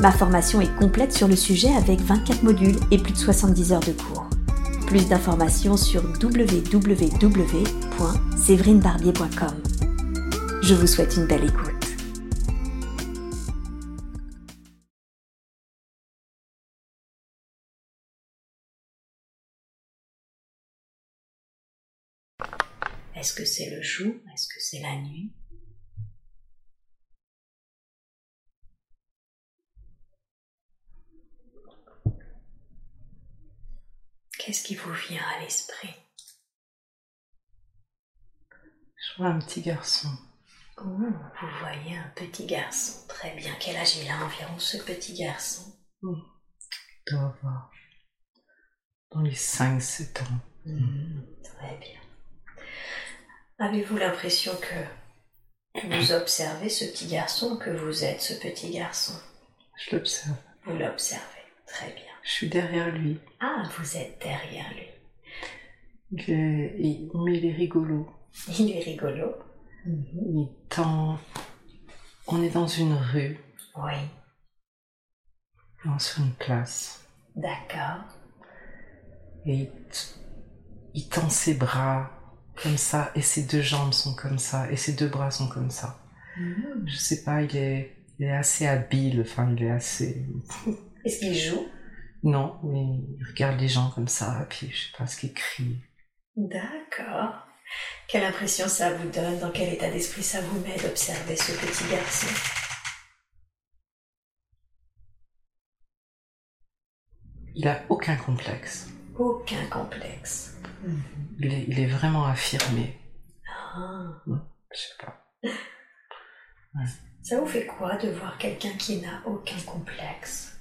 Ma formation est complète sur le sujet avec 24 modules et plus de 70 heures de cours. Plus d'informations sur www.séverinebarbier.com. Je vous souhaite une belle écoute. Est-ce que c'est le jour? Est-ce que c'est la nuit? Qu'est-ce qui vous vient à l'esprit? Je vois un petit garçon. Oh, vous voyez un petit garçon. Très bien. Quel âge il a environ ce petit garçon? Il doit avoir dans les 5-7 ans. Hmm, très bien. Avez-vous l'impression que vous observez ce petit garçon, que vous êtes ce petit garçon? Je l'observe. Vous l'observez. Très bien. Je suis derrière lui. Ah, vous êtes derrière lui. Il est, il- mais il est rigolo. Il est rigolo. Il tend. On est dans une rue, Oui, sur une place. d'accord. Et il, t- il tend ses bras comme ça, et ses deux jambes sont comme ça, et ses deux bras sont comme ça. Hmm. Je sais pas, il est, il est assez habile, enfin, il est assez. Est-ce qu'il joue? Non, mais il regarde les gens comme ça, et puis je sais pas ce qu'il crie. D'accord. Quelle impression ça vous donne? Dans quel état d'esprit ça vous met d'observer ce petit garçon? Il a aucun complexe. Aucun complexe. Il est, il est vraiment affirmé. Ah. Je sais pas. Ça vous fait quoi de voir quelqu'un qui n'a aucun complexe?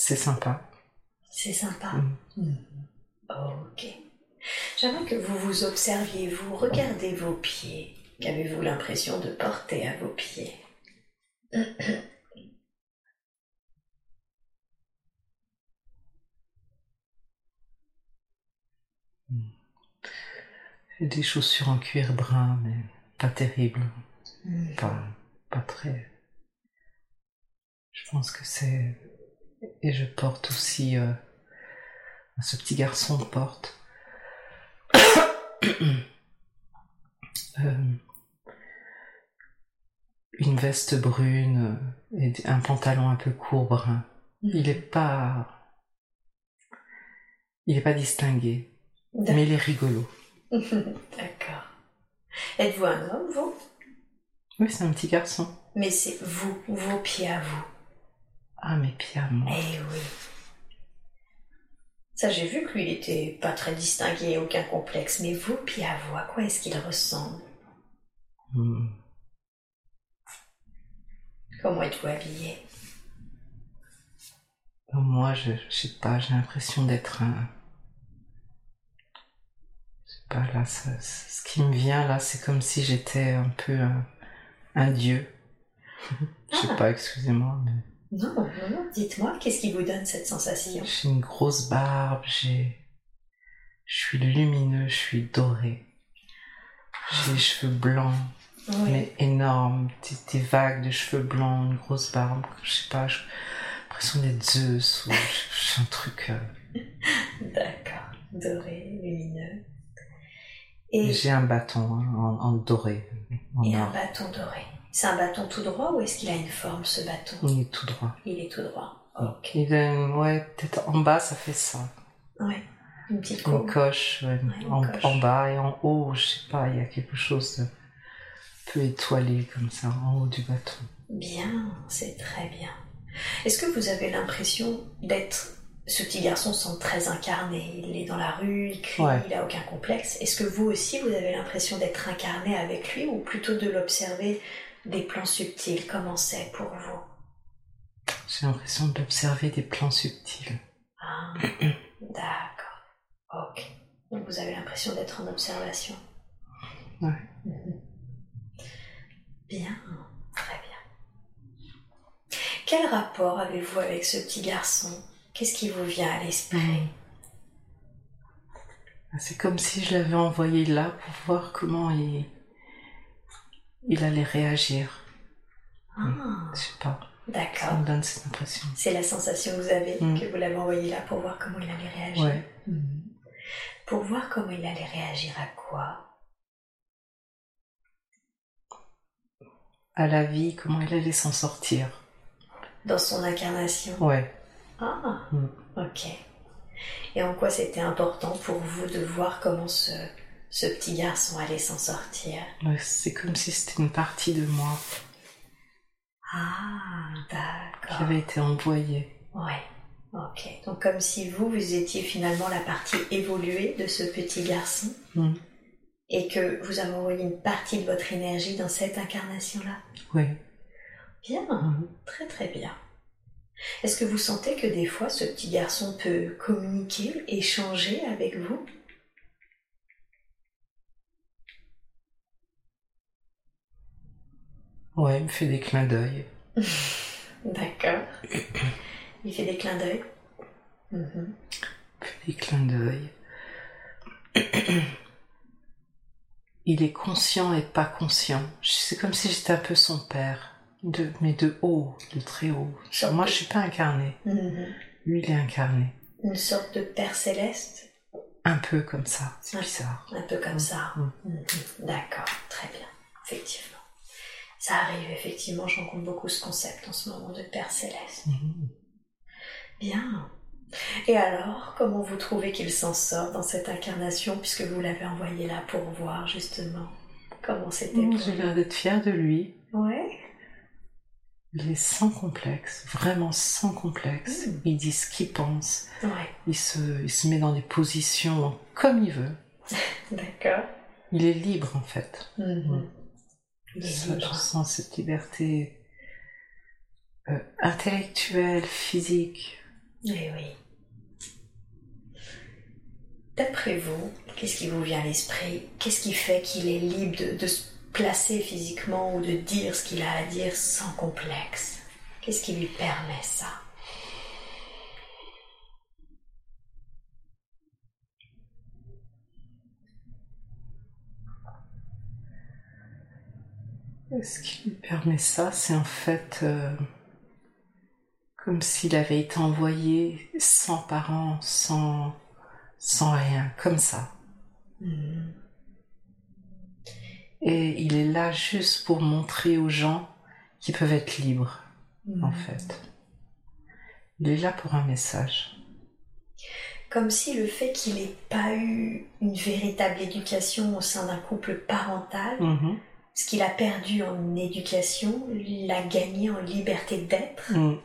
C'est sympa. C'est sympa. Mm. Mhm. Ok. J'aimerais que vous vous observiez, vous regardez vos pieds. Qu'avez-vous l'impression de porter à vos pieds? J'ai des chaussures en cuir brun, mais pas terrible. Pas, pas très. Je pense que c'est. Et je porte aussi. euh, Ce petit garçon porte. euh, Une veste brune euh, et un pantalon un peu court brun. Il est pas. Il est pas distingué, mais il est rigolo. D'accord. Êtes-vous un homme, vous? Oui, c'est un petit garçon. Mais c'est vous, vos pieds à vous. Ah, mes pieds à moi. Eh oui. Ça, j'ai vu que lui, il était pas très distingué, aucun complexe. Mais vos pieds à vous, à quoi est-ce qu'il ressemble? Hmm. Comment êtes-vous habillé? Moi, je, je sais pas, j'ai l'impression d'être un. Je sais pas, là, ça- ce qui me vient là, c'est comme si j'étais un peu un, un dieu. je sais Ah. pas, excusez-moi, mais Non, non, non. Dites-moi, qu'est-ce qui vous donne cette sensation? J'ai une grosse barbe, j'ai. Je suis lumineux, je suis doré. J'ai les cheveux blancs, Oui. mais énormes, des, des vagues de cheveux blancs, une grosse barbe, je sais pas, j'ai l'impression d'être Zeus ou un truc. euh, D'accord. Doré, lumineux. Et, J'ai un bâton hein, en, en doré, en et un bâton doré. C'est un bâton tout droit ou est-ce qu'il a une forme, ce bâton? Il est tout droit. Il est tout droit. Ok. Il ouais, peut-être en bas, ça fait ça. Ouais. Une petite Une coche, ouais, une en, coche. en bas et en haut, je sais pas, il y a quelque chose de peu étoilé comme ça, en haut du bâton. Bien, c'est très bien. Est-ce que vous avez l'impression d'être... Ce petit garçon semble très incarné. Il est dans la rue, il crie, Ouais. il a aucun complexe. Est-ce que vous aussi, vous avez l'impression d'être incarné avec lui ou plutôt de l'observer des plans subtils, comment c'est pour vous J'ai l'impression d'observer des plans subtils. Ah, d'accord. Ok. Donc vous avez l'impression d'être en observation. Ouais. Mhm. Bien, très bien. Quel rapport avez-vous avec ce petit garçon? Qu'est-ce qui vous vient à l'esprit? C'est comme si je l'avais envoyé là pour voir comment il, il allait réagir. Ah, Je sais pas, ça d'accord. me donne cette impression. C'est la sensation que vous avez, Mm. que vous l'avez envoyé là pour voir comment il allait réagir. Ouais. Mhm. Pour voir comment il allait réagir à quoi? À la vie, comment il allait s'en sortir. Dans son incarnation. Ouais. Ah, Mm. ok. Et en quoi c'était important pour vous de voir comment ce, ce petit garçon allait s'en sortir C'est comme si c'était une partie de moi Ah, qui d'accord. avait été envoyée. Ouais, ok. Donc comme si vous, vous étiez finalement la partie évoluée de ce petit garçon Mm. et que vous avez envoyé une partie de votre énergie dans cette incarnation-là. Ouais. Bien, Mhm. très très bien. Est-ce que vous sentez que des fois ce petit garçon peut communiquer, échanger avec vous? Ouais, il me fait des clins d'œil. D'accord. Il fait des clins d'œil. Mhm. Il fait des clins d'œil. Il est conscient et pas conscient. C'est comme si j'étais un peu son père. De, mais de haut, de très haut. Moi, je suis pas incarné. Mhm. Lui, il est incarné. Une sorte de père céleste, Un peu comme ça. C'est bizarre. un peu comme ça. Mm. Mhm. D'accord, très bien. Effectivement. Ça arrive, effectivement, je rencontre beaucoup ce concept en ce moment de père céleste. Mhm. Bien. Et alors, comment vous trouvez qu'il s'en sort dans cette incarnation, puisque vous l'avez envoyé là pour voir justement comment c'était Mm, pour J'ai l'air d'être fière de lui. Ouais. Il est sans complexe, vraiment sans complexe. Mm. Il dit ce qu'il pense. Ouais. Il se, il se met dans des positions comme il veut. D'accord. Il est libre en fait. Mhm. Ça, je sens cette liberté euh, intellectuelle, physique. Eh oui. D'après vous, qu'est-ce qui vous vient à l'esprit? Qu'est-ce qui fait qu'il est libre de, de se placer physiquement ou de dire ce qu'il a à dire sans complexe? Qu'est-ce qui lui permet ça? Ce qui lui permet ça, c'est en fait euh, comme s'il avait été envoyé sans parents, sans, sans rien, comme ça. Mhm. Et il est là juste pour montrer aux gens qu'ils peuvent être libres, en Mhm. fait. Il est là pour un message. Comme si le fait qu'il n'ait pas eu une véritable éducation au sein d'un couple parental, Mhm. Ce qu'il a perdu en éducation, l'a gagné en liberté d'être. Mm.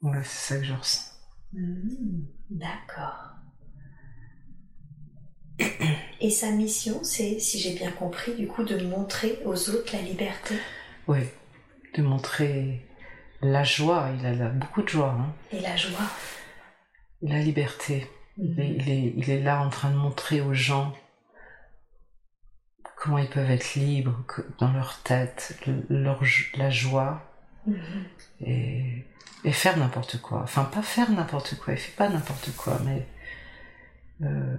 Ouais, c'est ça que je ressens. Hmm, D'accord. Et sa mission, c'est, si j'ai bien compris, du coup, de montrer aux autres la liberté Oui, de montrer la joie. Il a beaucoup de joie, hein. et la joie. la liberté. Il est, il, est, il est là en train de montrer aux gens comment ils peuvent être libres dans leur tête, leur, la joie Mhm. et, et faire n'importe quoi. Enfin, pas faire n'importe quoi, il fait pas n'importe quoi, mais euh,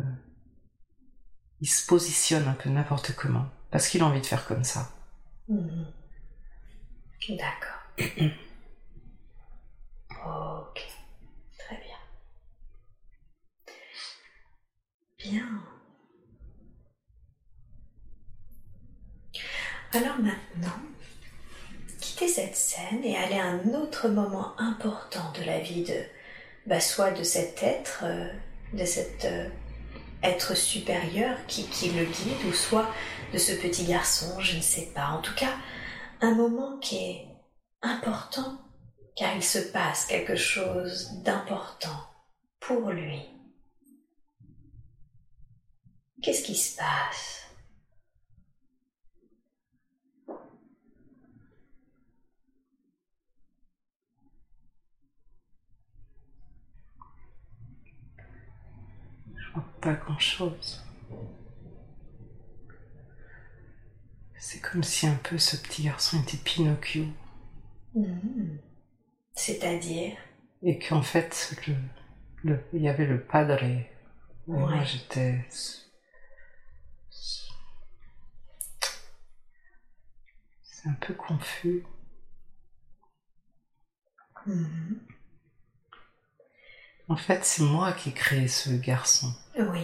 il se positionne un peu n'importe comment parce qu'il a envie de faire comme ça. Mhm. D'accord. ok. Très bien. Bien. Alors maintenant, quittez cette scène et allez à un autre moment important de la vie de, bah, soit de cet être, euh, de cet euh, être supérieur qui, qui le guide, ou soit de ce petit garçon, je ne sais pas. En tout cas, un moment qui est important, car il se passe quelque chose d'important pour lui. Qu'est-ce qui se passe? Je vois pas grand-chose. C'est comme si un peu ce petit garçon était Pinocchio. Mhm. C'est-à-dire? Et qu'en fait, le, le, il y avait le padre. Et moi, Ouais. j'étais. C'est un peu confus. Mhm. En fait, c'est moi qui ai créé ce garçon. Oui.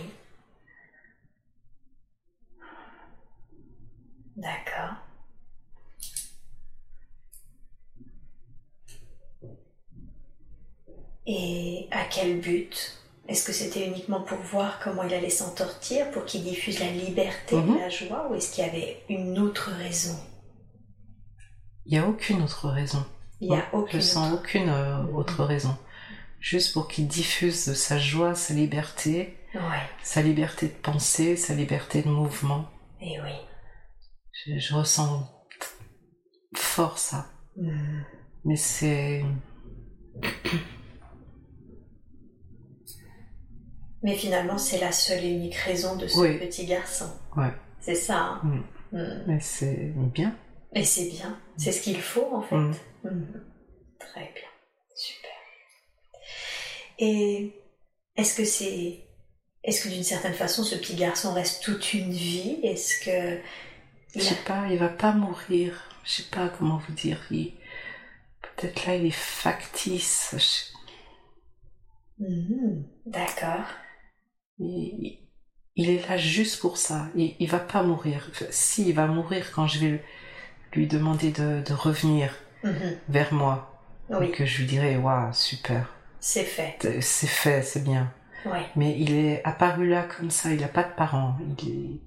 D'accord. Et à quel but? Est-ce que c'était uniquement pour voir comment il allait s'en sortir, pour qu'il diffuse la liberté Mhm. et la joie, ou est-ce qu'il y avait une autre raison? Il n'y a aucune autre raison. Il n'y a Je aucune sens autre. aucune euh, autre raison. Juste pour qu'il diffuse de sa joie, sa liberté, Ouais, sa liberté de penser, sa liberté de mouvement. et oui. Je, je ressens fort ça. Mhm. Mais c'est. Mais finalement, c'est la seule et unique raison de ce Oui. petit garçon. Ouais. C'est ça. hein Mm. Mhm. Mais c'est bien. Et c'est bien, c'est ce qu'il faut en fait. Mm. Très bien. Et est-ce que c'est, est-ce que d'une certaine façon ce petit garçon reste toute une vie? Est-ce que Je sais pas, il va pas mourir. Je sais pas comment vous dire. Il... Peut-être là, il est factice. Je Mhm. D'accord. Il... il est là juste pour ça. Il, il va pas mourir. Enfin, Si, il va mourir quand je vais lui demander de, de revenir Mhm. vers moi. Oui, Et que je lui dirai, waouh, super. C'est fait. C'est fait, c'est bien. Ouais. Mais il est apparu là comme ça. Il a pas de parents. Il est...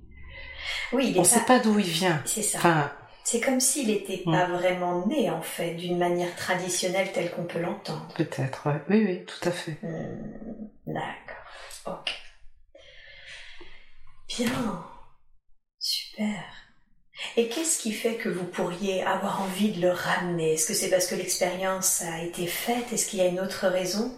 Oui, il On est sait pas. d'où il vient. C'est ça. Enfin, C'est comme s'il n'était Mm. pas vraiment né en fait, d'une manière traditionnelle telle qu'on peut l'entendre. peut-être. ouais. Oui, oui, tout à fait. Hmm, D'accord. Ok. Bien. Super. Et qu'est-ce qui fait que vous pourriez avoir envie de le ramener? Est-ce que c'est parce que l'expérience a été faite? Est-ce qu'il y a une autre raison?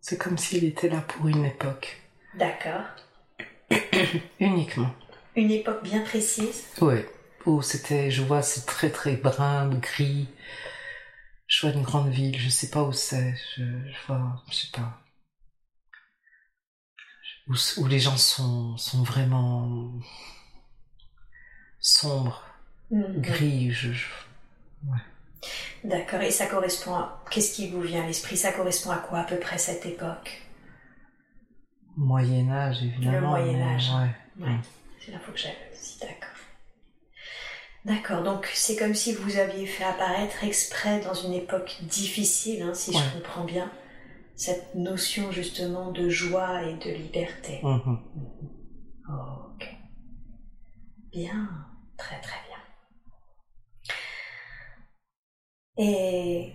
C'est comme s'il était là pour une époque. D'accord. Uniquement. Une époque bien précise? Oui. Où c'était, je vois, c'est très très brun, gris. Je vois une grande ville, je sais pas où c'est. Je, je vois, je sais pas. Où, où les gens sont, sont vraiment sombres, Mhm. gris. Je, je- D'accord. Et ça correspond à... Qu'est-ce qui vous vient à l'esprit? Ça correspond à quoi à peu près cette époque? Moyen Âge, évidemment. Le Moyen mais Âge. ouais. Ouais, c'est l'info que j'avais aussi, d'accord. D'accord, donc c'est comme si vous aviez fait apparaître exprès dans une époque difficile, hein, si Ouais. je comprends bien, cette notion justement de joie et de liberté. Mhm. Ok. Bien, très très bien. Et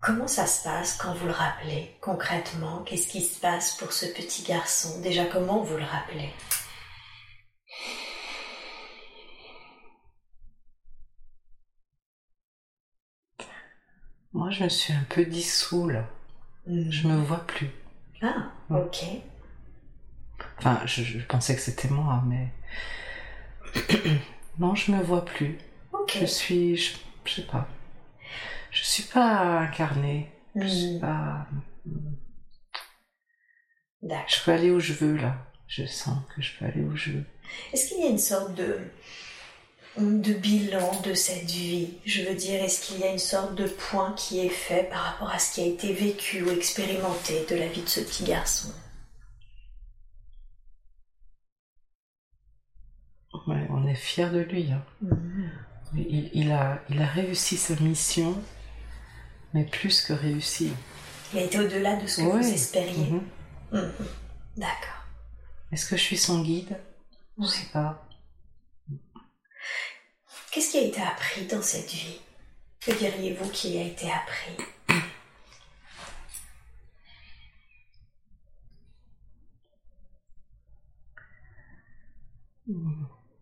comment ça se passe quand vous le rappelez concrètement? Qu'est-ce qui se passe pour ce petit garçon? Déjà, comment vous le rappelez? Moi, je me suis un peu dissous là. Je me vois plus. Ah, Ouais. ok. Enfin, je, je pensais que c'était moi, mais non, je me vois plus. Ok. Je suis, je, je sais pas. Je suis pas incarnée. Je suis Hmm, pas. D'accord. Je peux aller où je veux là. Je sens que je peux aller où je veux. Est-ce qu'il y a une sorte de, de bilan de cette vie Je veux dire, est-ce qu'il y a une sorte de point qui est fait par rapport à ce qui a été vécu ou expérimenté de la vie de ce petit garçon? Ouais, on est fiers de lui. hein. Mhm. Il, il a, il a réussi sa mission, mais plus que réussi. Il a été au-delà de ce que Ouais. vous espériez. Mhm. Mhm. D'accord. Est-ce que je suis son guide? Je Ouais. sais pas. Qu'est-ce qui a été appris dans cette vie? Que diriez-vous qui a été appris?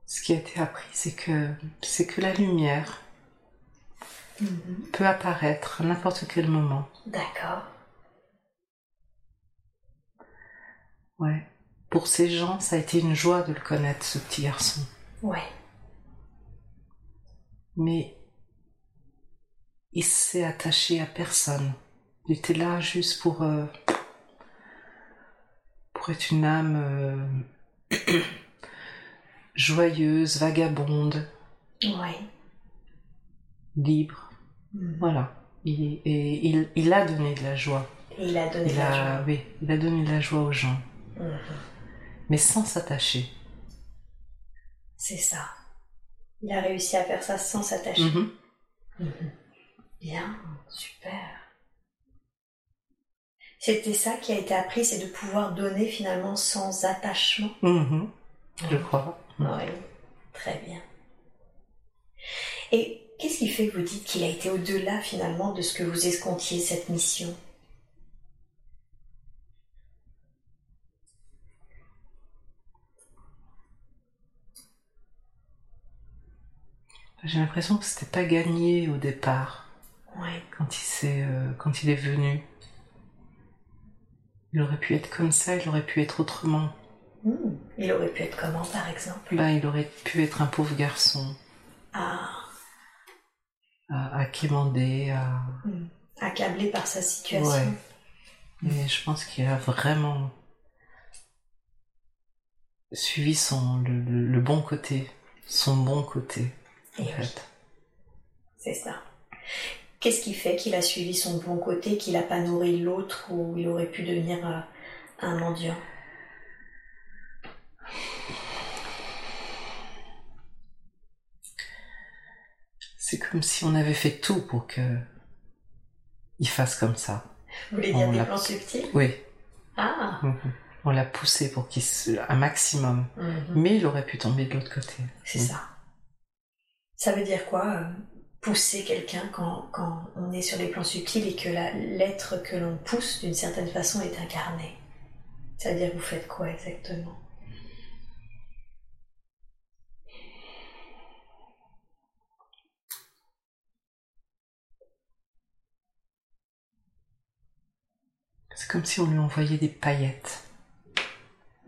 Ce qui a été appris, c'est que c'est que la lumière, peut apparaître à n'importe quel moment. D'accord. Ouais. Pour ces gens, ça a été une joie de le connaître, ce petit garçon. Ouais. Mais il s'est attaché à personne. Il était là juste pour euh, pour être une âme euh, joyeuse, vagabonde, Ouais. libre. Mhm. Voilà. Il- et il, il a donné de la joie. Et il a donné Il de la a, joie. oui, il a donné de la joie aux gens, Mhm. mais sans s'attacher. C'est ça. Il a réussi à faire ça sans s'attacher. Mhm. Mhm. Bien, super. C'était ça qui a été appris, c'est de pouvoir donner finalement sans attachement. Mhm. Je crois. Oui, très bien. Et qu'est-ce qui fait que vous dites qu'il a été au-delà finalement de ce que vous escomptiez cette mission? J'ai l'impression que c'était pas gagné au départ. Quand il s'est, euh, quand il est venu. Il aurait pu être comme ça, il aurait pu être autrement. Hmm. Il aurait pu être comment par exemple? Ben, il aurait pu être un pauvre garçon, Ah, à, à quémander, à... hmm. accablé par sa situation. Ouais. Mais je pense qu'il a vraiment suivi son, le, le- le bon côté, son bon côté, en Et oui. fait. C'est ça. Qu'est-ce qui fait qu'il a suivi son bon côté, qu'il n'a pas nourri l'autre ou il aurait pu devenir euh, un mendiant? C'est comme si on avait fait tout pour que il fasse comme ça. Vous voulez dire On des l'a- plans subtils? Oui. Ah Mhm. On l'a poussé pour qu'il se... un maximum. Mhm. Mais il aurait pu tomber de l'autre côté. C'est ça. Ça veut dire quoi euh, Pousser quelqu'un quand, quand on est sur les plans subtils et que la- l'être que l'on pousse d'une certaine façon est incarné? Ça veut dire que vous faites quoi exactement? C'est comme si on lui envoyait des paillettes.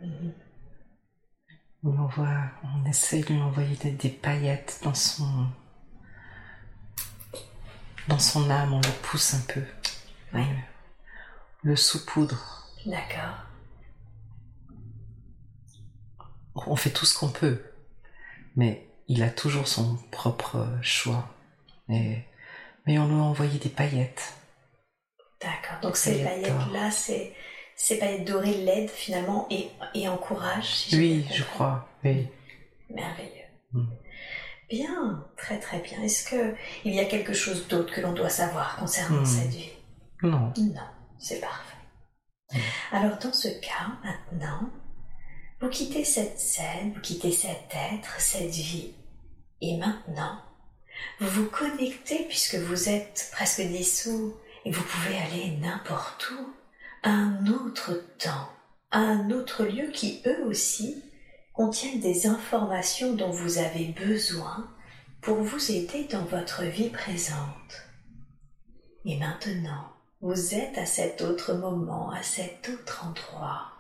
Mhm. On, envoie, on essaye de lui envoyer des, des paillettes dans son, dans son âme, on le pousse un peu. Oui. Le saupoudre. D'accord. On fait tout ce qu'on peut, mais il a toujours son propre choix. Et- mais on lui a envoyé des paillettes. D'accord. Donc ces paillettes-là, c'est ces paillettes dorées l'aident finalement et, et encouragent. si j'ai Oui, je crois. Oui. Merveilleux. Mm. Bien, très très bien. Est-ce que il y a quelque chose d'autre que l'on doit savoir concernant Mm. cette vie? Non. Non, c'est parfait. Alors dans ce cas, maintenant, vous quittez cette scène, vous quittez cet être, cette vie, et maintenant, vous vous connectez puisque vous êtes presque dissous et vous pouvez aller n'importe où, un autre temps, un autre lieu qui eux aussi contiennent des informations dont vous avez besoin pour vous aider dans votre vie présente. Et maintenant, vous êtes à cet autre moment, à cet autre endroit.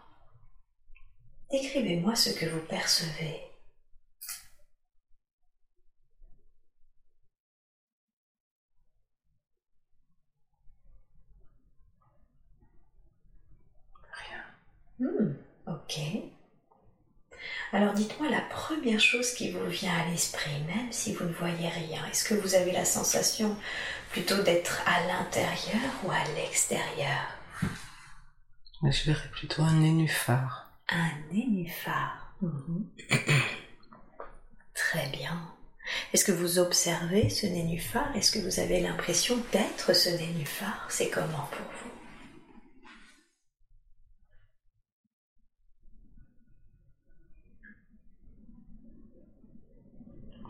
Décrivez-moi ce que vous percevez. Rien. Hmm, ok. Alors dites-moi la première chose qui vous vient à l'esprit, même si vous ne voyez rien. Est-ce que vous avez la sensation plutôt d'être à l'intérieur ou à l'extérieur? Je verrais plutôt un nénuphar. Un nénuphar. Mhm. Très bien. Est-ce que vous observez ce nénuphar? Est-ce que vous avez l'impression d'être ce nénuphar? C'est comment pour vous?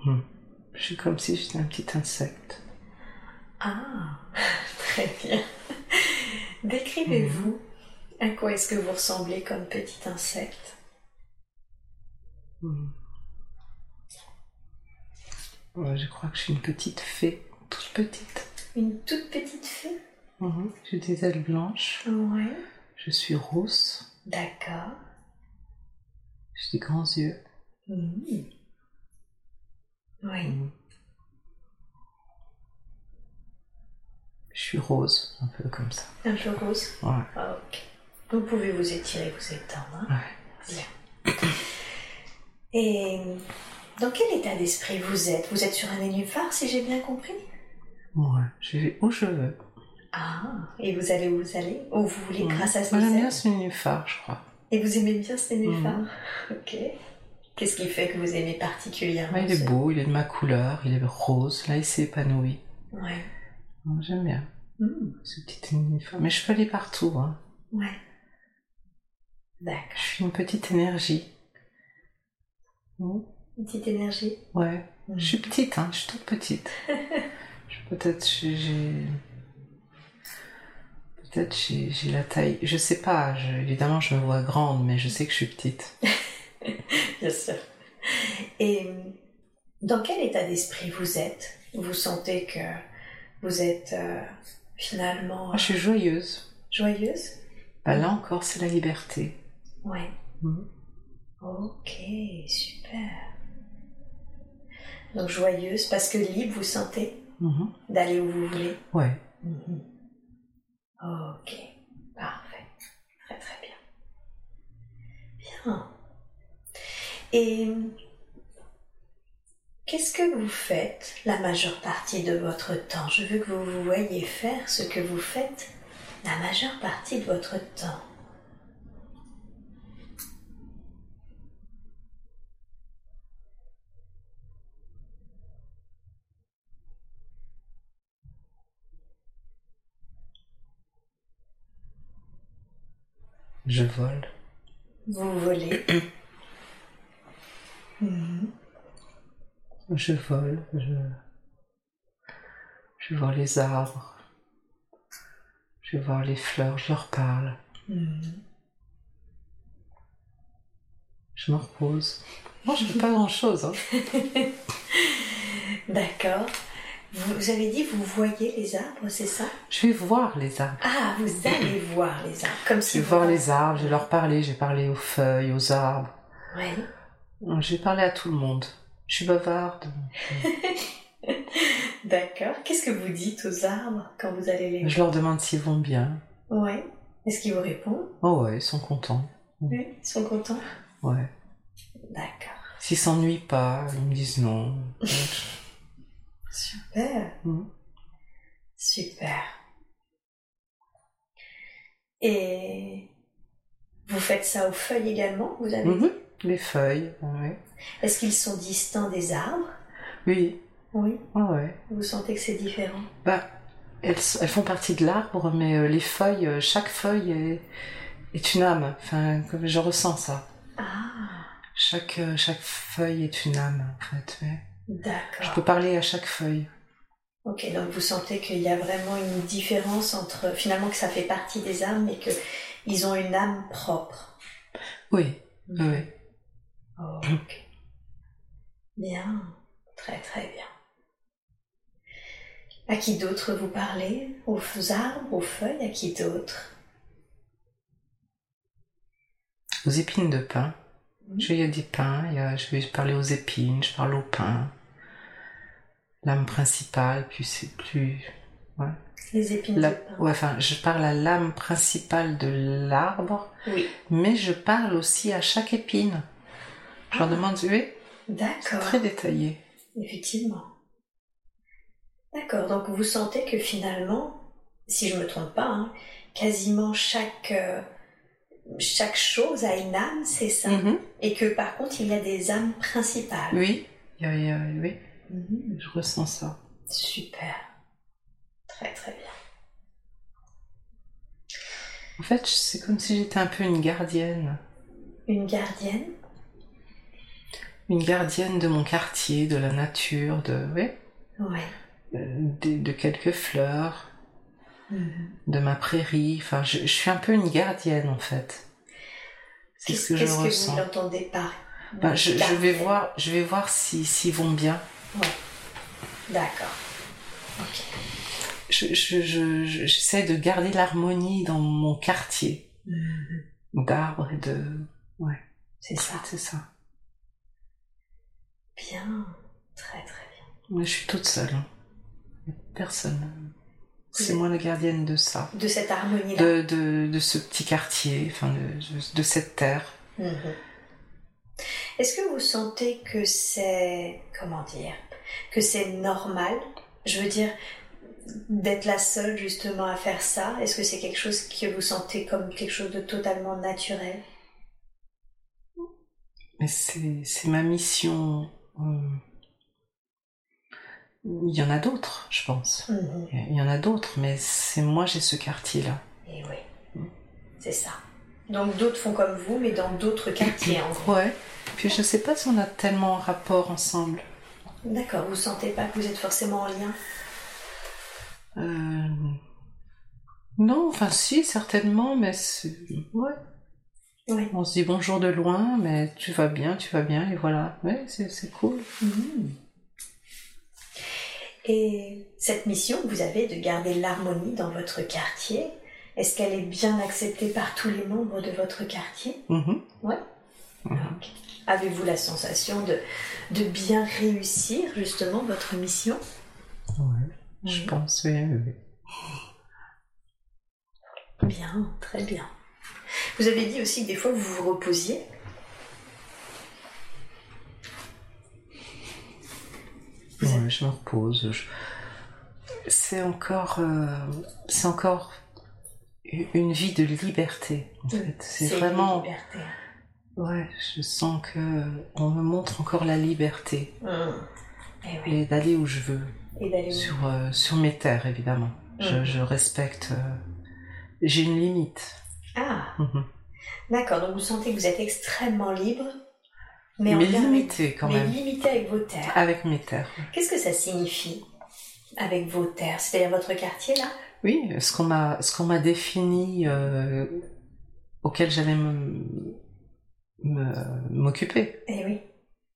Hmm. Je suis comme si j'étais un petit insecte. Ah, très bien. Décrivez-vous. À quoi est-ce que vous ressemblez comme petit insecte Hmm. Ouais, je crois que je suis une petite fée. toute petite. Une toute petite fée? Mhm. J'ai des ailes blanches. Ouais. Je suis rousse. D'accord. J'ai des grands yeux. Mhm. Oui. Mhm. Je suis rose, un peu comme ça. Un peu rose. Ouais. Ah, ok. Vous pouvez vous étirer, vous étendre. hein. ouais. Et dans quel état d'esprit vous êtes? Vous êtes sur un nénuphar, si j'ai bien compris? Ouais. Je vais où je veux. Ah, et vous allez où? Vous allez Où vous voulez Ouais. grâce à ce Moi, j'aime bien ce nénuphar, je crois. Et vous aimez bien ce nénuphar? Mhm. Ok. Qu'est-ce qui fait que vous aimez particulièrement Ouais, il est beau, il est de ma couleur, il est rose. Là, il s'est épanoui. Ouais. J'aime bien Mhm. ce petit nénuphar. Mais je peux aller partout. Hein. Ouais. D'accord. Je suis une petite énergie. Une petite énergie. Ouais. Mhm. Je suis petite, hein, je suis toute petite. Peut-être j'ai- j'ai. Peut-être j'ai j'ai la taille. Je sais pas, je- évidemment je me vois grande, mais je sais que je suis petite. Bien sûr. Et dans quel état d'esprit vous êtes? Vous sentez que vous êtes euh, finalement Moi je suis joyeuse. joyeuse? Bah, là encore, c'est la liberté. Ouais. Mhm. Ok, super. Donc joyeuse parce que libre, vous sentez Mhm. d'aller où vous voulez? Ouais. Mhm. Ok, parfait. Très très bien. Bien. Et qu'est-ce que vous faites la majeure partie de votre temps? Je veux que vous vous voyez faire ce que vous faites la majeure partie de votre temps. Je vole. Vous volez. Mhm. Je vole. Je. Je vois les arbres. Je vois les fleurs, je leur parle. Mhm. Je me repose. Moi, je fais pas grand chose. Hein. D'accord. Vous, avez dit vous voyez les arbres, c'est ça? Je vais voir les arbres. Ah, vous allez voir les arbres, comme Je si vais vous... voir les arbres, je vais leur parler. J'ai parlé aux feuilles, aux arbres. Ouais. J'ai parlé à tout le monde. Je suis bavarde. D'accord. Qu'est-ce que vous dites aux arbres quand vous allez les Je leur demande s'ils vont bien. Ouais. Est-ce qu'ils vous répondent? Oh ouais, ils sont contents. Oui. Ils sont contents Ouais. D'accord. S'ils s'ennuient pas, ils me disent non. Super. Mhm. Super. Et vous faites ça aux feuilles également, vous avez dit? Mhm. Les feuilles, ouais. Est-ce qu'ils sont distants des arbres? Oui, Oui. ouais, ouais. Vous sentez que c'est différent? Bah, elles, elles font partie de l'arbre, mais euh, les feuilles, euh, chaque feuille est, est une âme. Enfin, comme je ressens ça. Ah, Chaque, euh, chaque feuille est une âme, en fait. ouais. Je d'accord. peux parler à chaque feuille. Ok, donc vous sentez qu'il y a vraiment une différence entre finalement que ça fait partie des âmes, mais que ils ont une âme propre. Oui, oui, oui. Oh, ok. Bien, très très bien. À qui d'autre vous parlez? Aux arbres, aux feuilles À qui d'autre? Aux épines de pin. Mhm. Je- Il y a des pins, il y a- je vais parler aux épines, je parle aux pins. L'âme principale, puis c'est plus. Ouais. Les épines La- de pin. ouais, enfin, je parle à l'âme principale de l'arbre, Oui, mais je parle aussi à chaque épine. Je leur Ah. demande, oui, d'accord. très détaillé. Effectivement. D'accord, donc vous sentez que finalement, si je me trompe pas, hein, quasiment chaque, euh, chaque chose a une âme, c'est ça Mhm. Et que par contre, il y a des âmes principales. Oui, a- oui, Mhm. je ressens ça. Super. Très très bien. En fait, c'est comme si j'étais un peu une gardienne. Une gardienne? Une gardienne de mon quartier, de la nature, de, oui, Ouais. euh, de, de quelques fleurs, Mhm. de ma prairie. Enfin, je, je suis un peu une gardienne en fait. C'est ce Qu'est-ce que je qu'est-ce que ressens. vous entendez par Ben, je, je vais voir, je vais voir si s'ils vont bien. D'accord. Je- je- je- je- J'essaie de garder l'harmonie dans mon quartier d'arbres et de... Ouais, C'est ça. c'est ça. Bien. Très très bien. Mais je suis toute seule. hein. Personne. C'est moi la gardienne de ça. De cette harmonie-là. De, de, de ce petit quartier, enfin de, de- cette terre. Mhm. Est-ce que vous sentez que c'est, comment dire, que c'est normal Je veux dire, d'être la seule justement à faire ça? Est-ce que c'est quelque chose que vous sentez comme quelque chose de totalement naturel? Mais c'est c'est ma mission. Euh, Il y en a d'autres, je pense. Mhm. Il y en a d'autres, mais c'est moi j'ai ce quartier-là. Et oui, c'est ça. Donc d'autres font comme vous, mais dans d'autres quartiers en. Ouais. Puis je sais pas si on a tellement un rapport ensemble. D'accord, vous sentez pas que vous êtes forcément en lien? Euh, Non, enfin si, certainement, mais c'est... Ouais. Oui. On se dit bonjour de loin, mais tu vas bien, tu vas bien, et voilà. Ouais, c'est cool. Mhm. Et cette mission que vous avez de garder l'harmonie dans votre quartier, est-ce qu'elle est bien acceptée par tous les membres de votre quartier? Mhm. Ouais. Ok. Avez-vous la sensation de, de bien réussir justement votre mission? Ouais, je Mhm. pense, oui, oui, oui. Bien, très bien. Vous avez dit aussi que des fois vous vous reposiez. Ouais, je me repose. je- C'est encore, euh, c'est encore une vie de liberté. En fait, c'est vraiment, liberté. ouais, je sens que on me montre encore la liberté Mhm. Eh oui. et d'aller où je veux, Et d'aller où sur euh, sur mes terres évidemment. Je, je respecte. euh, J'ai une limite. Ah, Mhm. d'accord. Donc vous sentez que vous êtes extrêmement libre, mais, Mais, limité quand mais même limité avec vos terres. avec mes terres. Qu'est-ce que ça signifie avec vos terres? C'est-à-dire votre quartier là? Oui, ce qu'on m'a ce qu'on m'a défini euh, auquel j'allais m'occuper. Eh oui.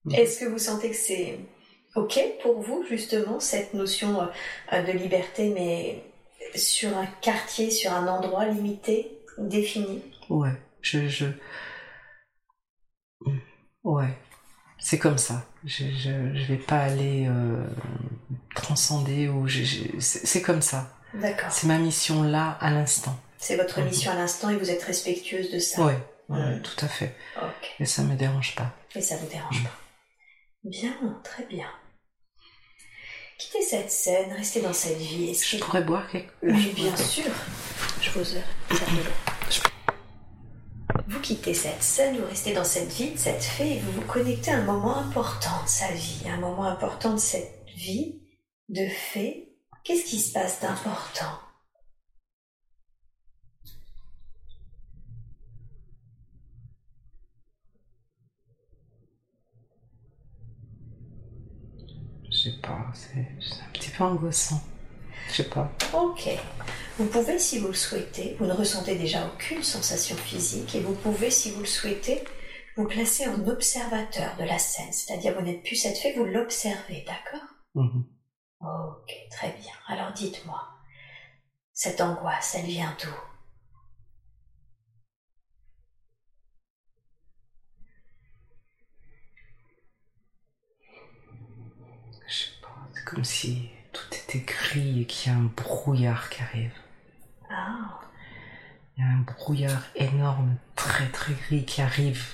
Mhm. Est-ce que vous sentez que c'est ok pour vous justement cette notion euh, de liberté, mais sur un quartier, sur un endroit limité, défini Ouais, je, je... Ouais, c'est comme ça. Je, je, je vais pas aller euh, transcender ou c'est comme ça. D'accord. C'est ma mission là à l'instant. C'est votre Mhm. mission à l'instant et vous êtes respectueuse de ça. Ouais, ouais, Mhm. tout à fait. Ok. Et ça me dérange pas. Et ça vous dérange Mhm. pas. Bien, très bien. Quittez cette scène, restez dans cette vie. Est-ce Je que- pourrais boire quelque Oui, bien sûr. Je vous l'eau. Vous quittez cette scène, vous restez dans cette vie de cette fée et vous vous connectez à un moment important de sa vie, un moment important de cette vie de fée. Qu'est-ce qui se passe d'important? Je sais pas, c'est c'est un petit peu angoissant. Je sais pas. Ok. Vous pouvez, si vous le souhaitez, vous ne ressentez déjà aucune sensation physique et vous pouvez, si vous le souhaitez, vous placer en observateur de la scène. C'est-à-dire, vous n'êtes plus cette fée, vous l'observez, d'accord? Mhm. Ok, très bien. Alors dites-moi, cette angoisse, elle vient d'où? Je sais pas, c'est comme si tout gris et qu'il y a un brouillard qui arrive. Ah, Il y a un brouillard énorme, très très gris qui arrive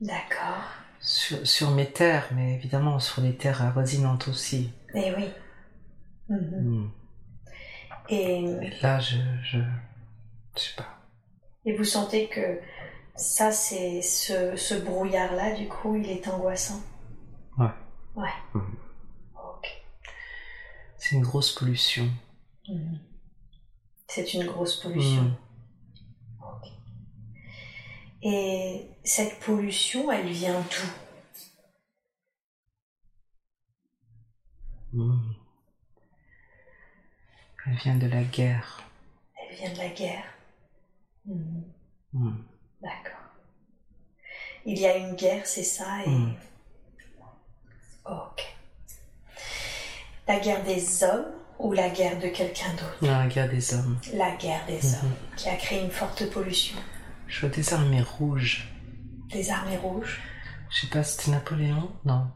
d'accord. sur, sur mes terres, mais évidemment sur les terres avoisinantes aussi. Eh oui. Mhm. Hmm. Et, Et là, je, je, je sais pas. et vous sentez que ça, c'est ce, ce brouillard-là, du coup, il est angoissant? Ouais. Ouais. Mhm. C'est une grosse pollution. C'est une grosse pollution. Hmm. Et cette pollution, elle vient d'où? Hmm. Elle vient de la guerre. Elle vient de la guerre. Hmm. D'accord. Il y a une guerre, c'est ça et... Ok. La guerre des hommes ou la guerre de quelqu'un d'autre? Non, la guerre des hommes. La guerre des Mhm. hommes, qui a créé une forte pollution. Je vois des armées rouges. Des armées rouges? Je sais pas, c'était Napoléon? Non,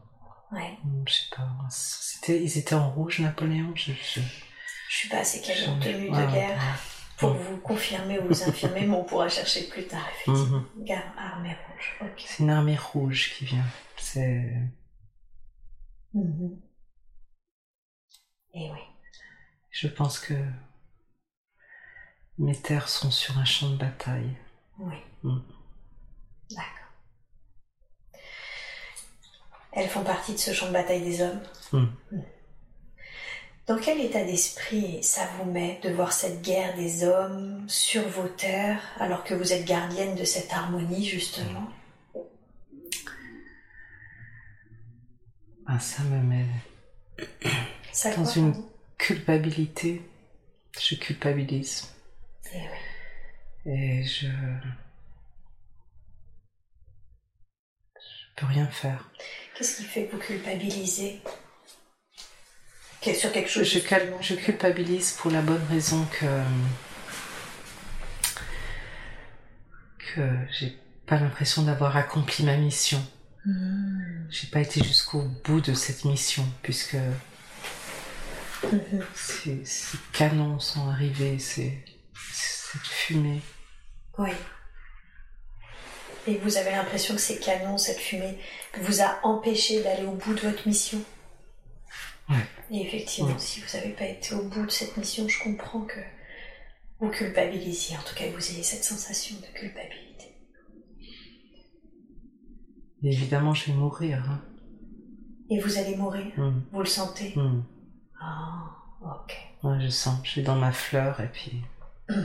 Ouais. Hmm, je sais pas. C'était, ils étaient en rouge, Napoléon? Je, je, Je suis pas assez calée en tenue de guerre pour vous confirmer ou vous infirmer, mais on pourra chercher plus tard, effectivement. Mhm. Guerre armée rouge. C'est une armée rouge qui vient. C'est. Mhm. Et oui. Je pense que mes terres sont sur un champ de bataille. Oui. Mm. D'accord. Elles font partie de ce champ de bataille des hommes. Mm. Mm. Dans quel état d'esprit ça vous met de voir cette guerre des hommes sur vos terres alors que vous êtes gardienne de cette harmonie justement? Ah, ça me met Ça dans une culpabilité. Je culpabilise. Eh oui. Et je. Je peux rien faire. Qu'est-ce qui fait que vous culpabilisez? Sur quelque chose Je, cal- je culpabilise pour la bonne raison que. que j'ai pas l'impression d'avoir accompli ma mission. Mm. J'ai pas été jusqu'au bout de cette mission, puisque. Ces, ces canons sont arrivés, ces, cette fumée. Oui. Et vous avez l'impression que ces canons, cette fumée, vous a empêché d'aller au bout de votre mission? Ouais. Et effectivement, Ouais. si vous n'avez pas été au bout de cette mission, je comprends que vous culpabilisiez, en tout cas vous ayez cette sensation de culpabilité. Et évidemment, je vais mourir. Hein. Et vous allez mourir, Hmm, vous le sentez hmm. Ah, ok. Ouais, je sens, je suis dans ma fleur et puis je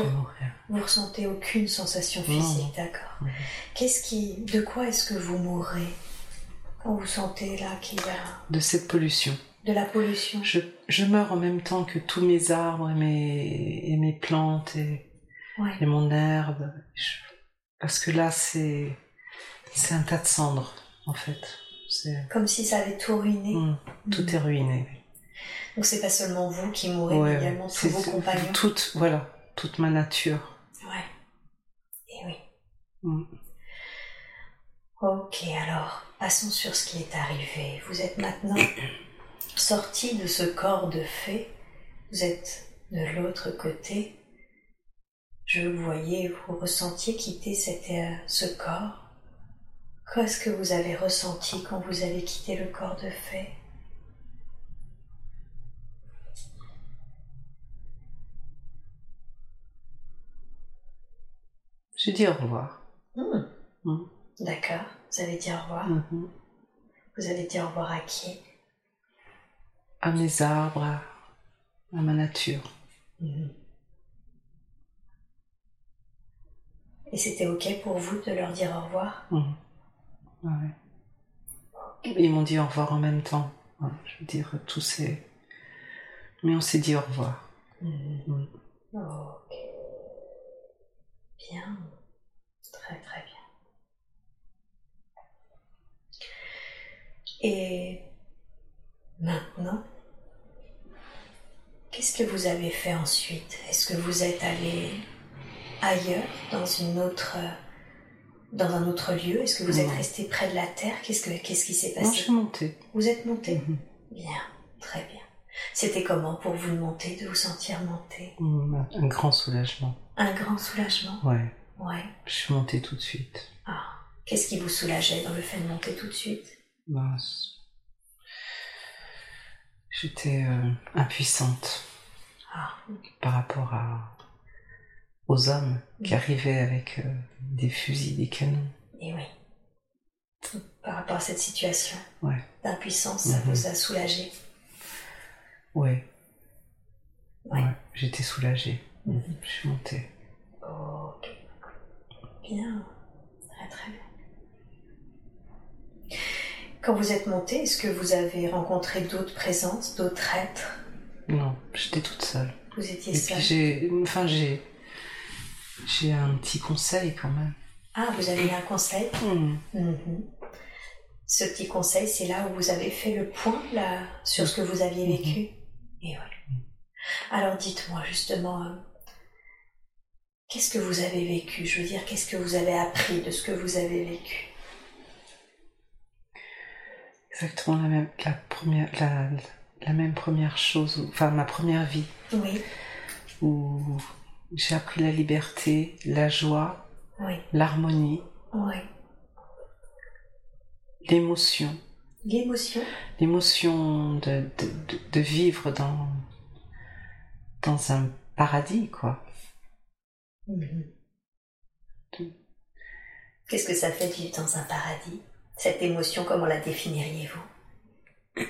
vais Oh. mourir. Vous ressentez aucune sensation physique, d'accord. Qu'est-ce qui, de quoi est-ce que vous mourrez quand vous sentez là qu'il y a De cette pollution. de la pollution? Je, je meurs en même temps que tous mes arbres et mes, et mes plantes et, Ouais. et mon herbe. Je- parce que là, c'est c'est un tas de cendres, en fait. Comme si ça avait tout ruiné. Hmm, tout Mhm. est ruiné. Donc c'est pas seulement vous qui mourrez, Ouais, mais également tous vos compagnons. Toute, voilà, toute ma nature. Ouais. Et oui. Hmm. Ok, alors passons sur ce qui est arrivé. Vous êtes maintenant sorti de ce corps de fée. Vous êtes de l'autre côté. Je voyais, vous ressentiez quitter cette, euh, ce corps. Qu'est-ce que vous avez ressenti quand vous avez quitté le corps de fée? J'ai dit au revoir. Hmm. Hmm. D'accord, vous avez dit au revoir. Mhm. Vous avez dit au revoir à qui? À mes arbres, à, à ma nature. Et c'était ok pour vous de leur dire au revoir? Ouais. Ils m'ont dit au revoir en même temps. Ouais, je veux dire, tous ces... Mais on s'est dit au revoir. Mhm. Ok. Bien. Très très bien. Et maintenant, qu'est-ce que vous avez fait ensuite? Est-ce que vous êtes allé ailleurs, dans une autre, dans un autre lieu? Est-ce que vous êtes resté près de la terre? Qu'est-ce que qu'est-ce qui s'est Non, je passé suis montée. Vous êtes monté Mhm. Bien, très bien. C'était comment pour vous de monter, de vous sentir monter Mhm. Un grand soulagement. Un grand soulagement? Ouais, Ouais. je suis montée tout de suite. Ah, qu'est-ce qui vous soulageait dans le fait de monter tout de suite? Ben, c- J'étais euh, impuissante Ah, par rapport à... aux hommes qui arrivaient avec euh, des fusils, des canons. et oui. Par rapport à cette situation Ouais. d'impuissance, ça Mhm. vous a soulagé Ouais, Ouais. ouais, j'étais soulagée. Mhm. Je suis montée. Ok. Bien. Très très bien. Quand vous êtes monté, est-ce que vous avez rencontré d'autres présences, d'autres êtres? Non, j'étais toute seule. Vous étiez Et seul puis j'ai, enfin j'ai, j'ai un petit conseil quand même. Ah, vous avez un conseil? Hmm. Mhm. ce petit conseil, c'est là où vous avez fait le point là, sur ce que vous aviez vécu. Et voilà. Alors dites-moi justement, euh, qu'est-ce que vous avez vécu? Je veux dire, qu'est-ce que vous avez appris de ce que vous avez vécu? Exactement la même, la première, la, la même première chose, enfin ma première vie. Oui. Où j'ai appris la liberté, la joie, Oui. l'harmonie, Oui. l'émotion. L'émotion. L'émotion de, de, de, de vivre dans, dans un paradis, quoi. Mhm. Qu'est-ce que ça fait de vivre dans un paradis? Cette émotion, comment la définiriez-vous?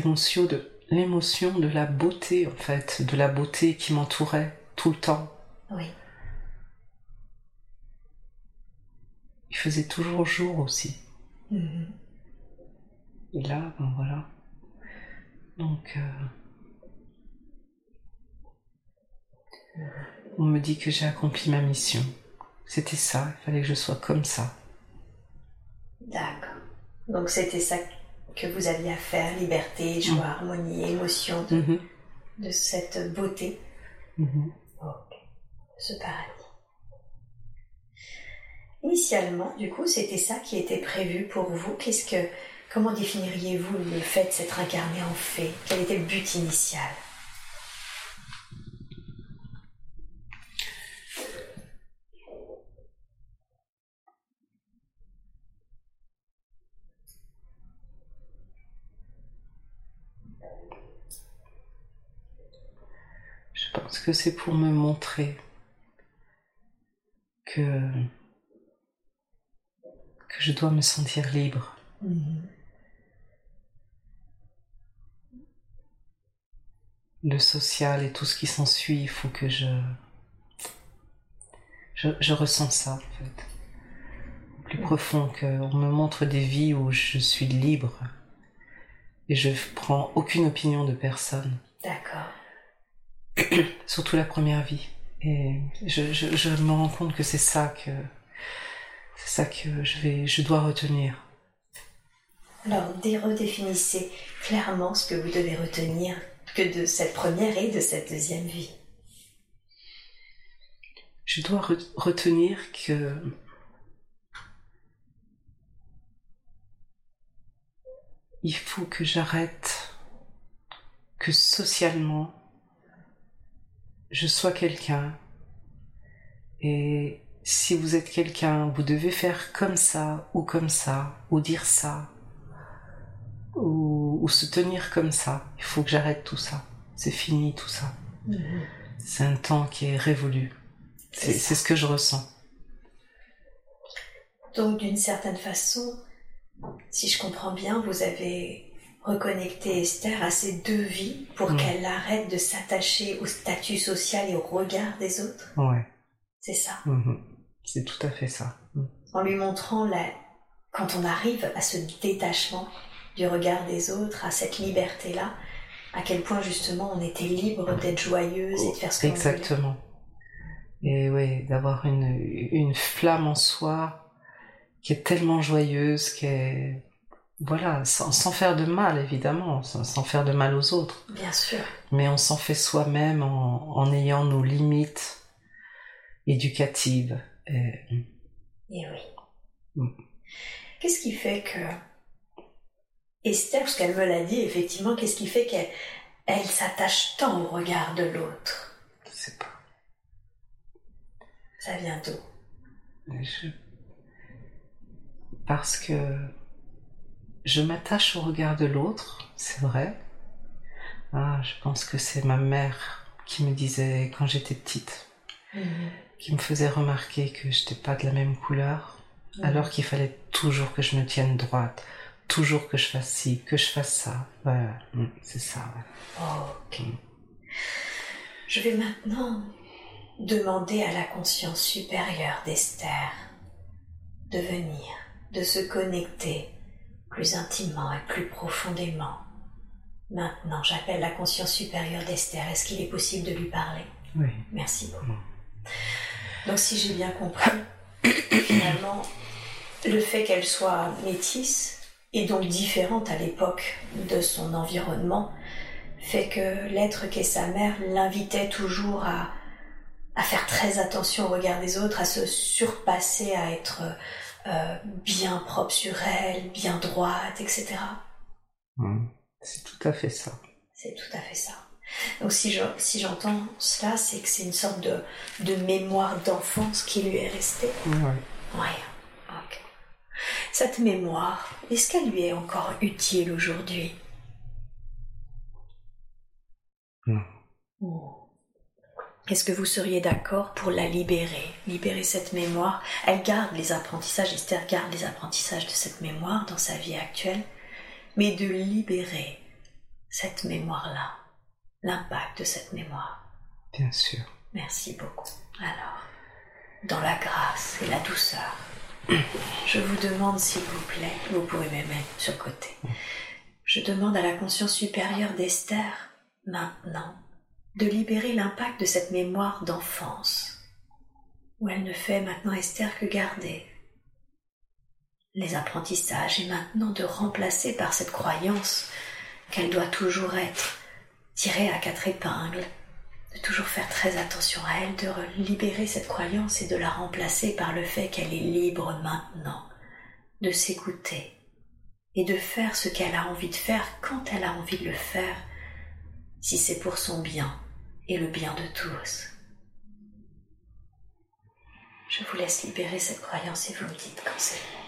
De, l'émotion de la beauté, en fait, de la beauté qui m'entourait tout le temps. Oui. Il faisait toujours jour aussi. Mhm. Et là, ben voilà. Donc, euh, on me dit que j'ai accompli ma mission. C'était ça, il fallait que je sois comme ça. D'accord. Donc c'était ça que vous aviez à faire, liberté, joie, harmonie, émotion de, Mhm, de cette beauté, mhm. Ok. de ce paradis. Initialement, du coup, c'était ça qui était prévu pour vous. Qu'est-ce que, comment définiriez-vous le fait de s'être incarné en fée Quel était le but initial? Pense que c'est pour me montrer que, que je dois me sentir libre? Le social et tout ce qui s'ensuit, il faut que je, je, je ressens ça en fait. Au plus profond, qu'on me montre des vies où je suis libre et je prends aucune opinion de personne D'accord. surtout la première vie. Et je, je, je me rends compte que c'est ça que c'est ça que je vais je dois retenir. Alors, dé- redéfinissez clairement ce que vous devez retenir que de cette première et de cette deuxième vie. Je dois re- retenir que il faut que j'arrête que socialement je sois quelqu'un et si vous êtes quelqu'un, vous devez faire comme ça ou comme ça ou dire ça ou, ou se tenir comme ça. Il faut que j'arrête tout ça. C'est fini tout ça. C'est un temps qui est révolu. C'est ce que je ressens. Donc, d'une certaine façon, si je comprends bien, vous avez reconnecté Esther à ces deux vies pour Mm. qu'elle arrête de s'attacher au statut social et au regard des autres. Ouais. C'est ça. Mhm. C'est tout à fait ça. Mhm. En lui montrant la... quand on arrive à ce détachement du regard des autres, à cette liberté-là, à quel point justement on était libre d'être joyeuse et de faire ce voulait. Exactement. Et oui, d'avoir une, une flamme en soi qui est tellement joyeuse, qui est... Voilà, sans, sans faire de mal, évidemment, sans, sans faire de mal aux autres. Bien sûr. Mais on s'en fait soi-même en, en ayant nos limites éducatives. Et, Et oui. Mm. Qu'est-ce qui fait que Esther, parce qu'elle me l'a dit, effectivement, qu'est-ce qui fait qu'elle elle s'attache tant au regard de l'autre? Je sais pas. Ça vient d'où? Je- Parce que je m'attache au regard de l'autre, c'est vrai. Ah, je pense que c'est ma mère qui me disait quand j'étais petite, qui me faisait remarquer que j'étais pas de la même couleur, alors qu'il fallait toujours que je me tienne droite, toujours que je fasse ci, que je fasse ça. Ouais, mm, c'est ça. ouais. Ok. Je vais maintenant demander à la conscience supérieure d'Esther de venir, de se connecter plus intimement et plus profondément. Maintenant, j'appelle la conscience supérieure d'Esther. Est-ce qu'il est possible de lui parler? Oui. Merci beaucoup. Donc si j'ai bien compris, finalement, le fait qu'elle soit métisse et donc différente à l'époque de son environnement fait que l'être qu'est sa mère l'invitait toujours à, à faire très attention au regard des autres, à se surpasser, à être euh, bien propre sur elle, bien droite, etc. Mmh. C'est tout à fait ça. C'est tout à fait ça. Donc si je, si j'entends cela, c'est que c'est une sorte de, de mémoire d'enfance qui lui est restée. Ouais. Ouais. Ok. Cette mémoire, est-ce qu'elle lui est encore utile aujourd'hui? Non. Est-ce que vous seriez d'accord pour la libérer, libérer cette mémoire? Elle garde les apprentissages, Esther garde les apprentissages de cette mémoire dans sa vie actuelle, mais de libérer cette mémoire-là, l'impact de cette mémoire. Bien sûr. Merci beaucoup. Alors, dans la grâce et la douceur, je vous demande s'il vous plaît, vous pouvez me mettre sur le côté, je demande à la conscience supérieure d'Esther, maintenant, de libérer l'impact de cette mémoire d'enfance, où elle ne fait maintenant Esther que garder les apprentissages et maintenant de remplacer par cette croyance qu'elle doit toujours être tirée à quatre épingles, de toujours faire très attention à elle, de libérer cette croyance et de la remplacer par le fait qu'elle est libre maintenant, de s'écouter et de faire ce qu'elle a envie de faire quand elle a envie de le faire, si c'est pour son bien et le bien de tous. Je vous laisse libérer cette croyance et vous me dites quand c'est bon.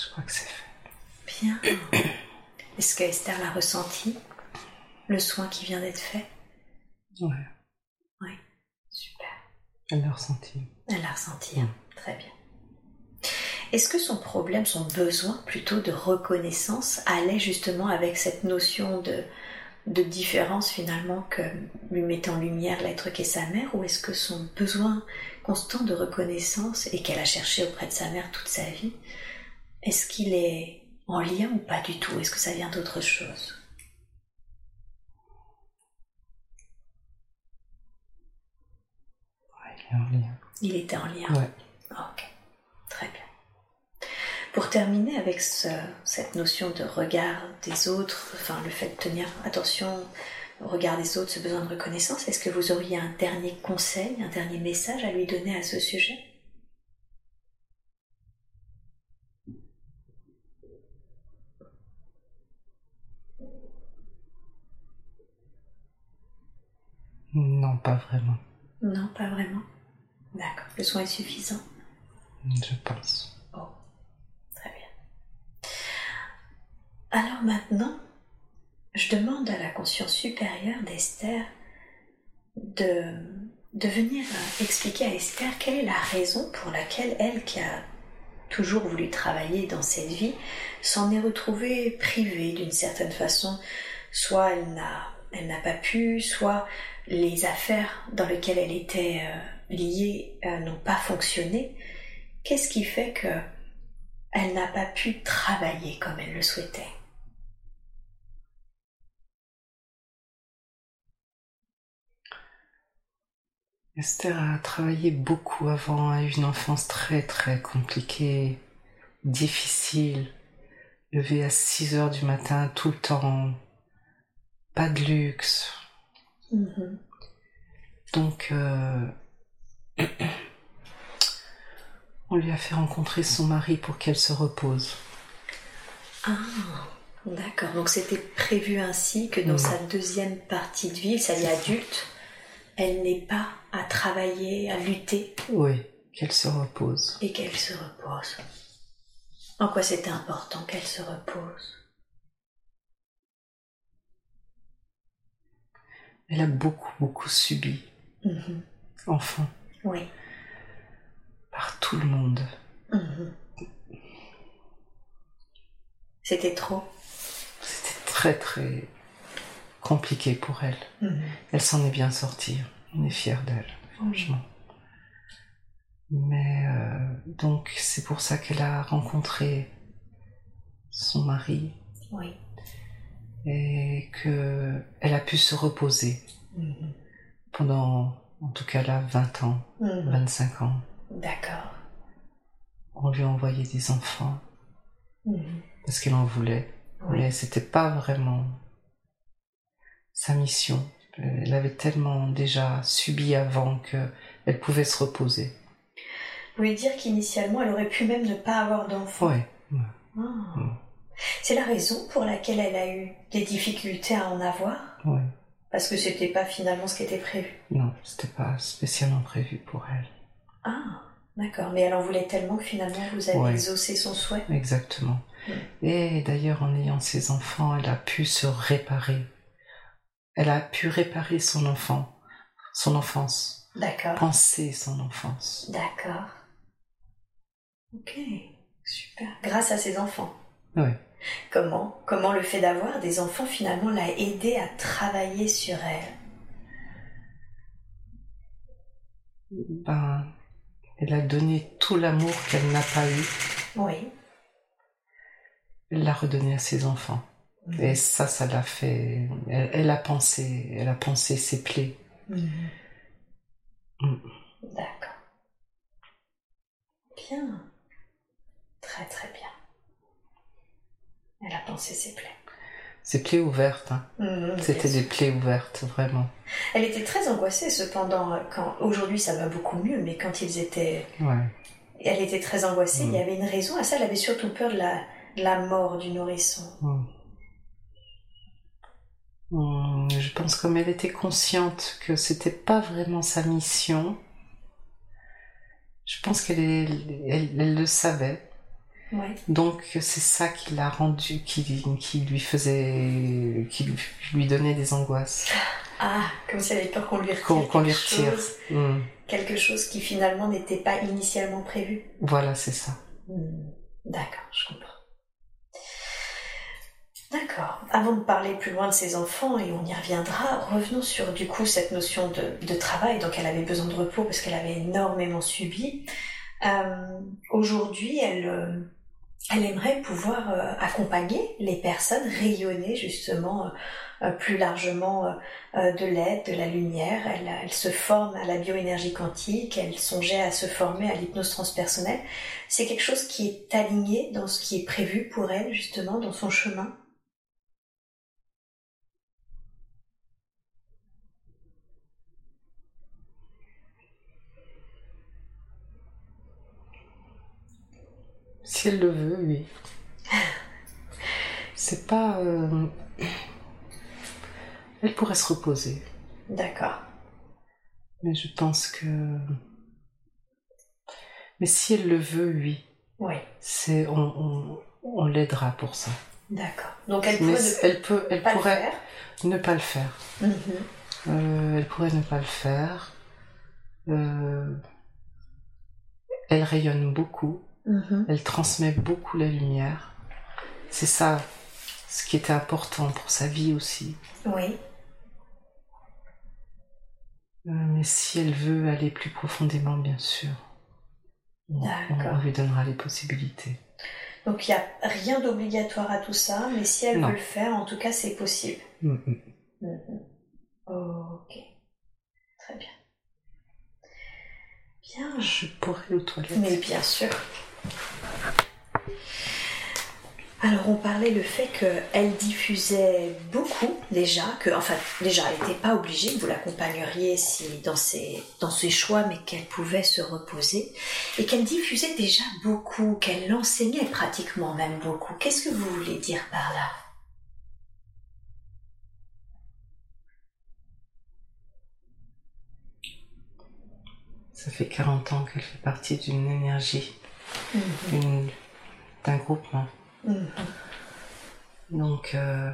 Je crois que c'est fait. Bien. Est-ce que Esther l'a ressenti Le soin qui vient d'être fait Ouais. Oui. Super. Elle l'a ressenti. Elle l'a ressenti. hein. Très bien. Est-ce que son problème, son besoin plutôt de reconnaissance allait justement avec cette notion de, de différence finalement que lui mettait en lumière l'être qu'est sa mère ou est-ce que son besoin constant de reconnaissance et qu'elle a cherché auprès de sa mère toute sa vie, est-ce qu'il est en lien ou pas du tout? Est-ce que ça vient d'autre chose? Ouais, il est en lien. Il était en lien. Ouais. Ok, très bien. Pour terminer avec ce- cette notion de regard des autres, enfin le fait de tenir attention au regard des autres, ce besoin de reconnaissance, est-ce que vous auriez un dernier conseil, un dernier message à lui donner à ce sujet? Non, pas vraiment. Non, pas vraiment. D'accord, le soin est suffisant. Je pense. Oh, très bien. Alors maintenant, je demande à la conscience supérieure d'Esther de, de venir euh, expliquer à Esther quelle est la raison pour laquelle elle, qui a toujours voulu travailler dans cette vie, s'en est retrouvée privée d'une certaine façon. Soit elle n'a, elle n'a pas pu, soit les affaires dans lesquelles elle était euh, liée euh, n'ont pas fonctionné. Qu'est-ce qui fait que elle n'a pas pu travailler comme elle le souhaitait? Esther a travaillé beaucoup avant, a eu une enfance très très compliquée, difficile, levée à 6 heures du matin tout le temps, pas de luxe. Mhm. Donc, euh, on lui a fait rencontrer son mari pour qu'elle se repose. Ah, d'accord. Donc c'était prévu ainsi que dans sa deuxième partie de vie, sa vie adulte, elle n'ait pas à travailler, à lutter. Oui, qu'elle se repose. Et qu'elle se repose. En quoi c'était important qu'elle se repose? Elle a beaucoup, beaucoup subi. Mhm. Enfant. Oui. Par tout le monde. Mhm. C'était trop. C'était très, très compliqué pour elle. Mhm. Elle s'en est bien sortie. On est fiers d'elle, franchement. Mais euh, donc c'est pour ça qu'elle a rencontré son mari Oui. Et que elle a pu se reposer Mhm. pendant en tout cas là 20 ans, Mhm. 25 ans. D'accord. On lui a envoyé des enfants Mhm. parce qu'elle en voulait, Oui. mais c'était pas vraiment sa mission. Elle avait tellement déjà subi avant que elle pouvait se reposer. Vous voulez dire qu'initialement, elle aurait pu même ne pas avoir d'enfant Ouais, ouais. Ah. Mm. C'est la raison pour laquelle elle a eu des difficultés à en avoir ouais. Parce que c'était pas finalement ce qui était prévu. Non, c'était pas spécialement prévu pour elle. Ah, d'accord. Mais elle en voulait tellement que finalement vous avez Ouais. exaucé son souhait. Exactement. Mm. Et d'ailleurs, en ayant ses enfants, elle a pu se réparer. Elle a pu réparer son enfant, son enfance, D'accord. penser son enfance. D'accord. Ok, super. Grâce à ses enfants. Oui. Comment Comment le fait d'avoir des enfants finalement l'a aidé à travailler sur elle? Ben, elle a donné tout l'amour qu'elle n'a pas eu. Oui. Elle l'a redonné à ses enfants. Et ça, ça l'a fait. Elle, elle a pensé, elle a pensé ses plaies. Mhm. Mm. D'accord. Bien. Très très bien. Elle a pensé ses plaies. Ses plaies ouvertes. hein. Mhm, C'était bien des plaies ouvertes, vraiment. Elle était très angoissée cependant quand aujourd'hui ça va beaucoup mieux, mais quand ils étaient, Ouais. elle était très angoissée. Mm. Il y avait une raison à ça. Elle avait surtout peur de la, de la mort du nourrisson. Mm. Mm, Je pense comme elle était consciente que c'était pas vraiment sa mission. Je pense qu'elle elle le savait. Ouais. Donc c'est ça qui l'a rendu, qui, qui lui faisait, qui lui, lui donnait des angoisses. Ah, comme si elle avait peur qu'on lui retire, Qu'on qu'on lui quelque retire. chose, Mm. quelque chose qui finalement n'était pas initialement prévu. Voilà, c'est ça. Hmm, D'accord, je comprends. D'accord. Avant de parler plus loin de ses enfants, et on y reviendra, revenons sur du coup cette notion de, de travail. Donc elle avait besoin de repos parce qu'elle avait énormément subi. Euh, Aujourd'hui, elle, euh, elle aimerait pouvoir euh, accompagner les personnes, rayonner justement euh, euh, plus largement de l'aide, de la lumière. Elle, elle se forme à la bioénergie quantique, elle songeait à se former à l'hypnose transpersonnelle. C'est quelque chose qui est aligné dans ce qui est prévu pour elle, justement, dans son chemin. Si elle le veut, oui. C'est pas. euh, Elle pourrait se reposer, D'accord. mais je pense que. Mais si elle le veut, oui. Oui, C'est on, on, on l'aidera pour ça. d'accord. Donc elle pourrait ne elle peut, elle pas le pourrait ne pas le faire. Mhm. Euh, elle pourrait ne pas le faire. Euh, elle rayonne beaucoup. Mhm. Elle transmet beaucoup la lumière. C'est ça ce qui était important pour sa vie aussi. Oui, Euh, mais si elle veut aller plus profondément, bien sûr, on, on lui donnera les possibilités. donc il n'y a rien d'obligatoire à tout ça, mais si elle Non. veut le faire, en tout cas, c'est possible. Mm, mm. Mhm. Ok, très bien. Bien, Je pourrais aux toilettes. mais bien sûr. Alors on parlait le fait qu'elle diffusait beaucoup déjà, que enfin déjà elle n'était pas obligée, vous l'accompagneriez dans ses dans ses choix, mais qu'elle pouvait se reposer et qu'elle diffusait déjà beaucoup, qu'elle enseignait pratiquement même beaucoup. Qu'est-ce que vous voulez dire par là? Ça fait 40 ans qu'elle fait partie d'une énergie, d'un groupement. Mhm. Donc, euh,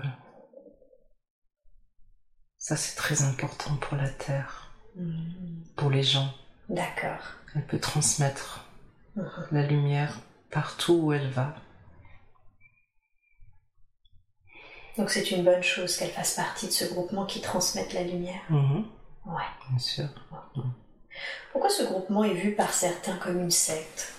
ça c'est très important pour la Terre, Mhm. pour les gens. D'accord. Elle peut transmettre Mhm. la lumière partout où elle va. Donc c'est une bonne chose qu'elle fasse partie de ce groupement qui transmette la lumière. Mhm, Ouais. bien sûr. Pourquoi ce groupement est vu par certains comme une secte?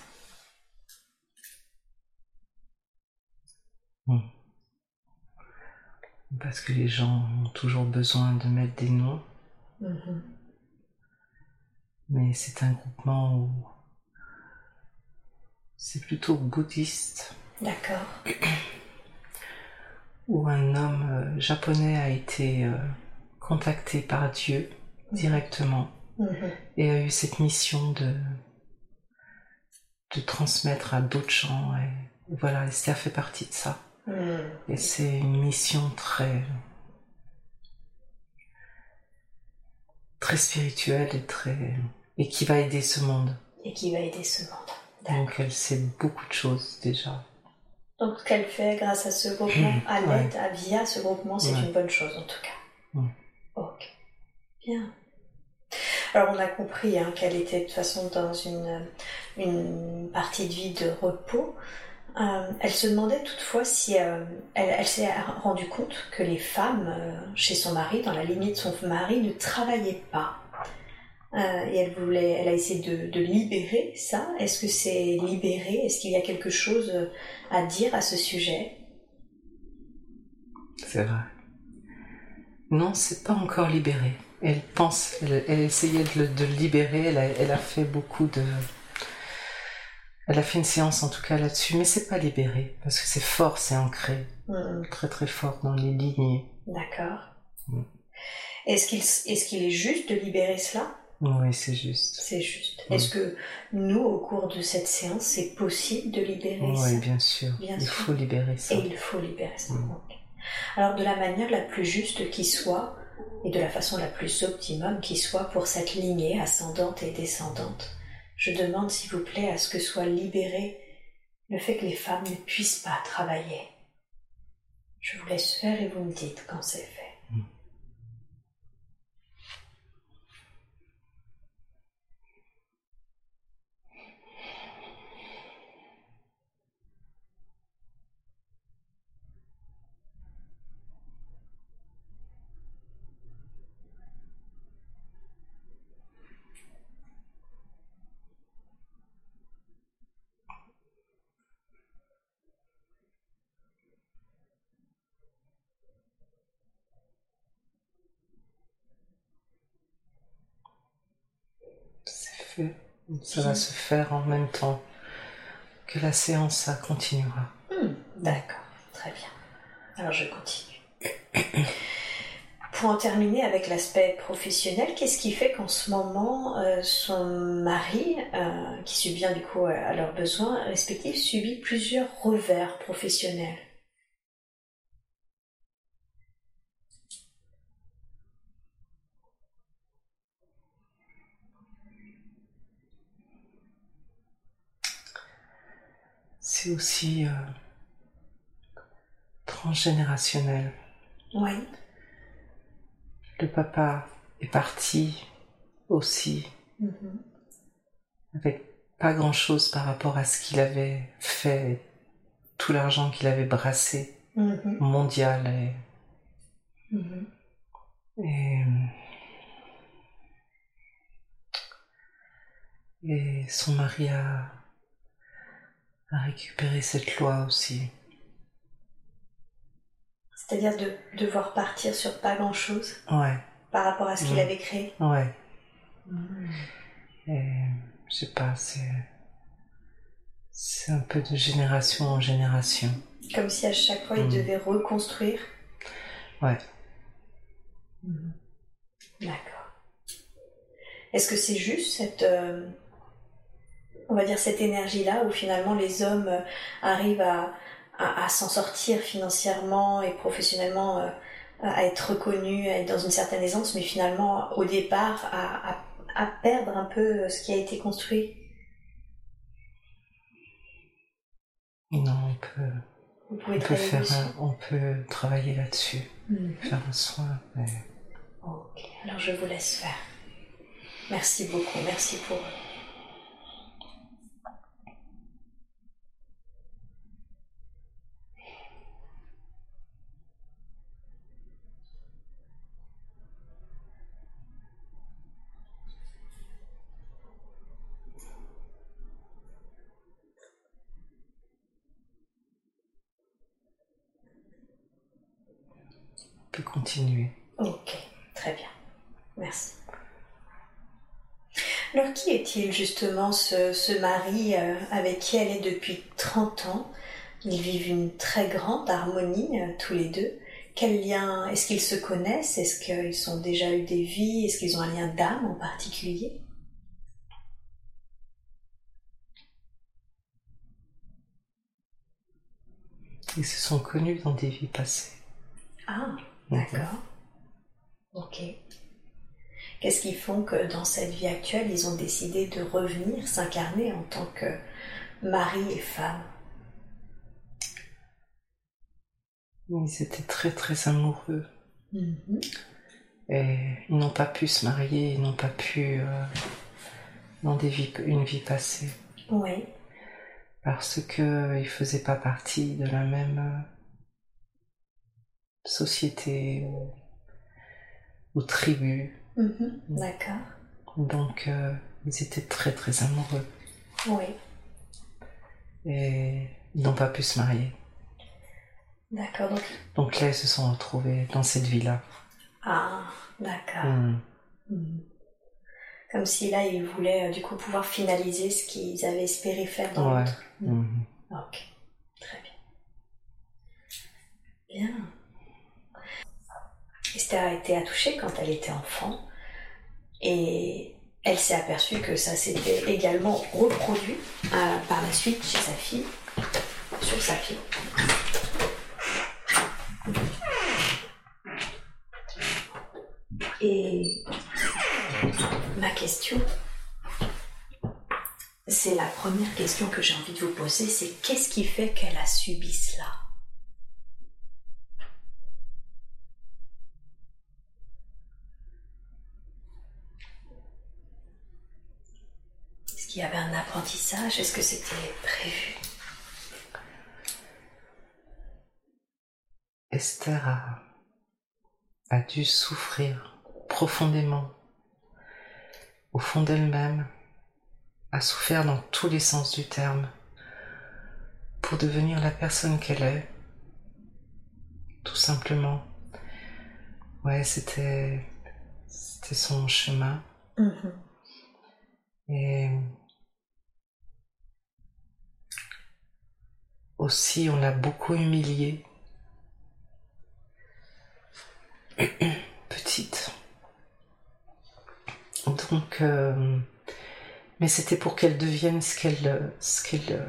Parce que les gens ont toujours besoin de mettre des noms, Mhm. mais c'est un groupement où c'est plutôt bouddhiste, D'accord. où un homme euh, japonais a été euh, contacté par Dieu directement Mhm. et a eu cette mission de de transmettre à d'autres gens et voilà ça fait partie de ça Mhm. Et c'est une mission très très spirituelle et très et qui va aider ce monde Et qui va aider ce monde. Donc elle sait beaucoup de choses déjà Donc ce qu'elle fait grâce à ce groupement, à Ouais. l'aide, à- via ce groupement, c'est Ouais. une bonne chose en tout cas. Ouais. Ok. Bien. Alors on a compris hein, qu'elle était de toute façon dans une, une partie de vie de repos. Euh, elle se demandait toutefois si euh, elle, s'est rendue compte que les femmes euh, chez son mari, dans la lignée de son mari, ne travaillaient pas. Et elle voulait, elle a essayé de, libérer ça. Est-ce que c'est libéré? Est-ce qu'il y a quelque chose à dire à ce sujet? C'est vrai. Non c'est pas encore libéré. Elle pense elle, elle essayait de le, libérer. Elle a fait beaucoup de elle a fait une séance en tout cas là-dessus mais c'est pas libéré parce que c'est fort c'est ancré Hmm, très très fort dans les lignées D'accord. Mm. Est-ce qu'il est juste de libérer cela? Oui c'est juste C'est juste. Mm. Est-ce que nous, au cours de cette séance, c'est possible de libérer oui ça? bien sûr Bien il sûr. faut libérer ça Et il faut libérer ça. Mm. Alors, de la manière la plus juste qui soit, et de la façon la plus optimum qui soit pour cette lignée ascendante et descendante, je demande s'il vous plaît à ce que soit libéré le fait que les femmes ne puissent pas travailler. Je vous laisse faire et vous me dites quand c'est fait. c'est fait ça va se faire en même temps que la séance ça continuera. Hmm, D'accord, très bien. Alors je continue. Pour en terminer avec l'aspect professionnel, qu'est-ce qui fait qu'en ce moment, euh, son mari, euh, qui subvient du coup à, à leurs besoins respectifs, subit plusieurs revers professionnels? C'est aussi euh, transgénérationnel Oui. le papa est parti aussi Mhm. avec pas grand chose par rapport à ce qu'il avait fait, tout l'argent qu'il avait brassé, Mhm. mondial et, Mhm. et, et son mari a, a récupéré cette loi aussi. C'est-à-dire de devoir partir sur pas grand-chose Ouais, par rapport à ce qu'il avait créé. ouais. Et je sais pas, c'est c'est un peu de génération en génération. Comme si à chaque fois il Mhm. devait reconstruire. Ouais. Mhm. D'accord. Est-ce que c'est juste cette, euh, on va dire cette énergie-là où finalement les hommes euh, arrivent à, à, à s'en sortir financièrement et professionnellement, euh, à être reconnus, à être dans une certaine aisance, mais finalement au départ à, à, à, perdre un peu ce qui a été construit Non, on peut. On peut, faire on peut travailler là-dessus, mhm. faire un soin. Ok, alors je vous laisse faire. Merci beaucoup, merci pour continuer. Ok, très bien. Merci. Alors qui est-il justement ce, mari euh, avec qui elle est depuis 30 ans? Ils vivent une très grande harmonie euh, tous les deux. Quel lien Est-ce qu'ils se connaissent? Est-ce qu'ils ont déjà eu des vies? Est-ce qu'ils ont un lien d'âme en particulier? Ils se sont connus dans des vies passées. Ah D'accord. Ok. Qu'est-ce qui font que dans cette vie actuelle, ils ont décidé de revenir s'incarner en tant que mari et femme? Ils étaient très très amoureux. Mm-hmm. Et ils n'ont pas pu se marier, ils n'ont pas pu euh, dans des vies, une vie passée. Oui. Parce qu'ils ne faisaient pas partie de la même société ou, tribu. Mhm, d'accord. Donc, euh, ils étaient très très amoureux. Oui. Et ils n'ont pas pu se marier. D'accord. Donc... donc... là, ils se sont retrouvés dans cette vie-là. Ah, d'accord. Hmm. Hmm. Comme si là, ils voulaient euh, du coup pouvoir finaliser ce qu'ils avaient espéré faire dans ouais. l'autre. Hmm. Ok, très bien. Bien. A été attouchée quand elle était enfant et elle s'est aperçue que ça s'était également reproduit euh, par la suite chez sa fille, sur sa fille. Et ma question, c'est la première question que j'ai envie de vous poser, c'est qu'est-ce qui fait qu'elle a subi cela? Il y avait un apprentissage Est-ce que c'était prévu? Esther a, a dû souffrir profondément au fond d'elle-même, a souffert dans tous les sens du terme pour devenir la personne qu'elle est. Tout simplement. Ouais, c'était c'était son chemin. Mm-hmm. Et aussi on l'a beaucoup humiliée. Petite. Donc, euh, mais c'était pour qu'elle devienne ce qu'elle, ce qu'elle,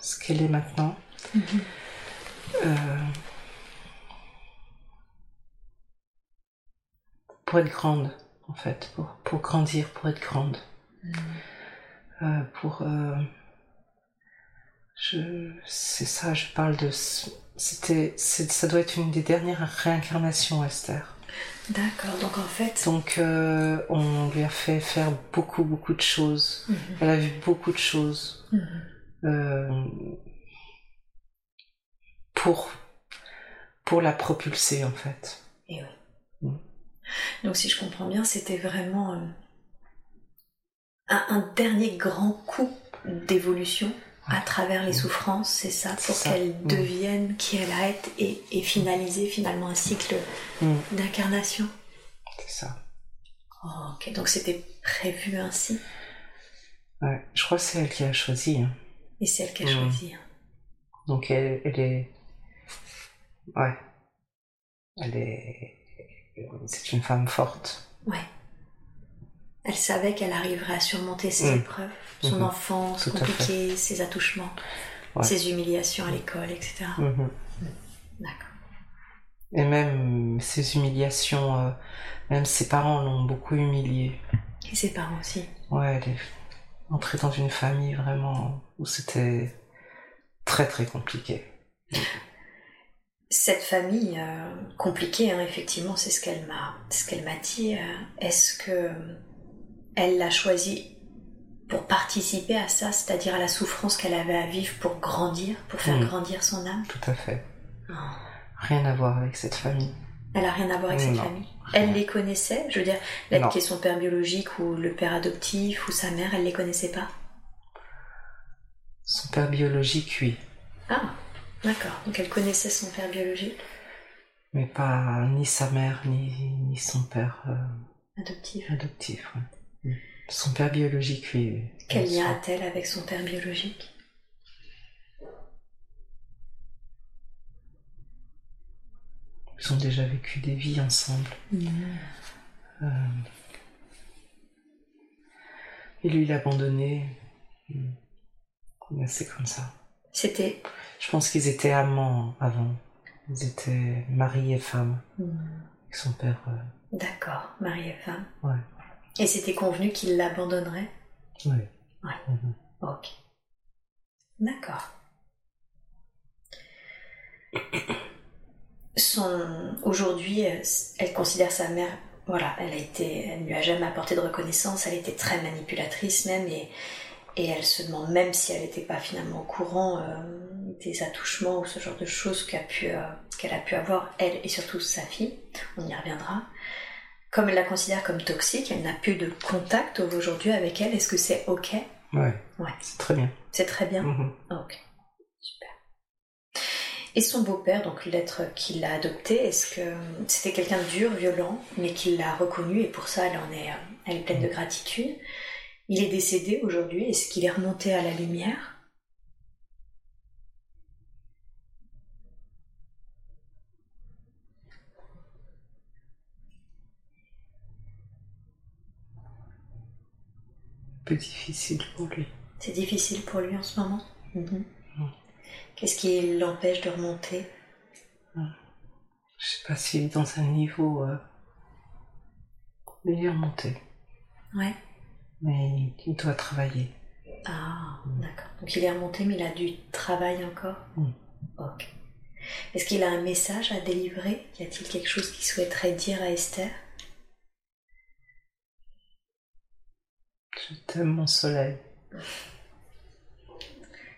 ce qu'elle est maintenant. Mm-hmm. Euh, pour être grande, en fait, pour, pour grandir, pour être grande. Mm. Euh, pour je, c'est ça, je parle de. C'était, ça doit être une des dernières réincarnations, Esther. D'accord, donc en fait. Donc euh, on lui a fait faire beaucoup, beaucoup de choses. Mhm. Elle a vu beaucoup de choses. Mhm. Euh, pour, pour la propulser, en fait. Et oui. Mm. Donc si je comprends bien, c'était vraiment euh, un, un dernier grand coup d'évolution à travers les souffrances, c'est ça, pour qu'elle mm. devienne qui elle a été et, et, finaliser finalement un cycle mm. d'incarnation. C'est ça. Oh, ok, donc c'était prévu ainsi. Ouais, je crois que c'est elle qui a choisi. Hein. Et c'est elle qui a mm. choisi. Hein. Donc elle, elle est. Ouais. Elle est. C'est une femme forte. Ouais. Elle savait qu'elle arriverait à surmonter ses mm. épreuves, son mm-hmm. enfance compliquée, ses attouchements, ses humiliations à l'école, etc. Mm-hmm. Mm. D'accord. Et même ses humiliations, euh, même ses parents l'ont beaucoup humiliée. Et ses parents aussi. Ouais, elle est entrée dans une famille vraiment où c'était très très compliqué. Cette famille euh, compliquée, hein, effectivement, c'est ce qu'elle m'a, ce qu'elle m'a dit. euh, Est-ce que elle l'a choisi pour participer à ça, c'est-à-dire à la souffrance qu'elle avait à vivre pour grandir, pour faire Mm. grandir son âme Tout à fait. Oh. Rien à voir avec cette famille. Elle a rien à voir avec cette famille. Elle les connaissait, je veux dire, Non. qui est son père biologique ou le père adoptif ou sa mère, elle les connaissait pas. Son père biologique, oui. Ah, d'accord. Donc elle connaissait son père biologique, Mais pas ni sa mère, ni, ni son père euh, adoptif. adoptif. Son père biologique, oui. Quel lien a-t-elle avec son père biologique? Ils ont déjà vécu des vies ensemble. Euh, Et lui, il l'a abandonné. Mm. Mais C'est comme ça. C'était. Je pense qu'ils étaient amants avant. Ils étaient mari et femme. Avec son père. euh, D'accord, mari et femme. Ouais. Et c'était convenu qu'il l'abandonnerait? Ouais. Mhm. Ok. D'accord. Son aujourd'hui, elle, elle considère sa mère. Voilà, elle a été, elle ne lui a jamais apporté de reconnaissance. Elle était très manipulatrice même, et, et elle se demande même si elle n'était pas finalement au courant euh, des attouchements ou ce genre de choses qu'a pu, euh, qu'elle a pu avoir elle et surtout sa fille. On y reviendra. Comme elle la considère comme toxique, elle n'a plus de contact aujourd'hui avec elle. Est-ce que c'est ok? Ouais. Ouais. C'est très bien. C'est très bien. Mhm. Ok, super. Et son beau-père, donc l'être qui l'a adopté, est-ce que c'était quelqu'un de dur, violent, mais qui l'a reconnu et pour ça elle en est, elle est pleine de gratitude? Il est décédé aujourd'hui. Est-ce qu'il est remonté à la lumière Un peu difficile pour lui. C'est difficile pour lui en ce moment? Mhm. Mm. Qu'est-ce qui l'empêche de remonter? Je sais pas s'il est dans un niveau. Euh... Il est remonté. Ouais. Mais il doit travailler. Ah, d'accord. Donc il est remonté, mais il a du travail encore? Mm. Ok. Est-ce qu'il a un message à délivrer? Y a-t-il quelque chose qu'il souhaiterait dire à Esther? Je t'aime, mon soleil.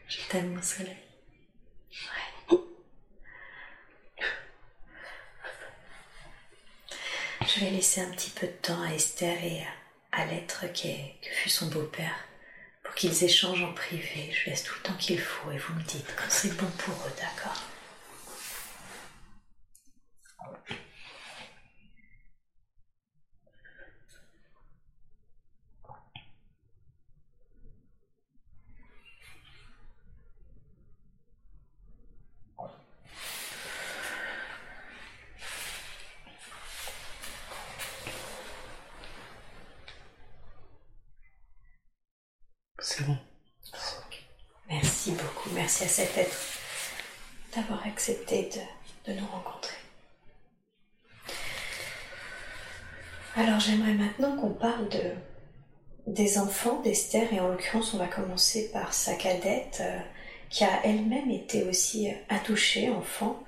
Je t'aime, mon soleil. Ouais. Je vais laisser un petit peu de temps à Esther et à l'être que fut son beau-père pour qu'ils échangent en privé. Je laisse tout le temps qu'il faut et vous me dites quand c'est bon pour eux, d'accord C'est bon. Merci beaucoup, merci à cet être d'avoir accepté de, nous rencontrer. Alors j'aimerais maintenant qu'on parle de, des enfants d'Esther et en l'occurrence on va commencer par sa cadette euh, qui a elle-même été aussi euh, attouchée enfant.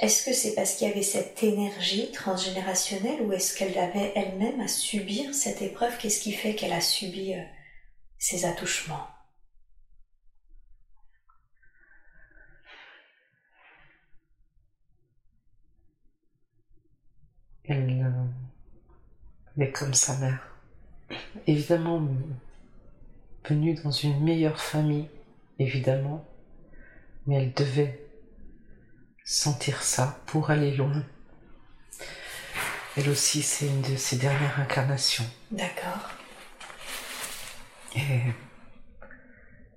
Est-ce que c'est parce qu'il y avait cette énergie transgénérationnelle ou est-ce qu'elle avait elle-même à subir cette épreuve? Qu'est-ce qui fait qu'elle a subi euh, ces attouchements Elle, euh, est comme sa mère. Évidemment, venue dans une meilleure famille, évidemment, mais elle devait sentir ça pour aller loin. Elle aussi, c'est une de ses dernières incarnations. D'accord. Et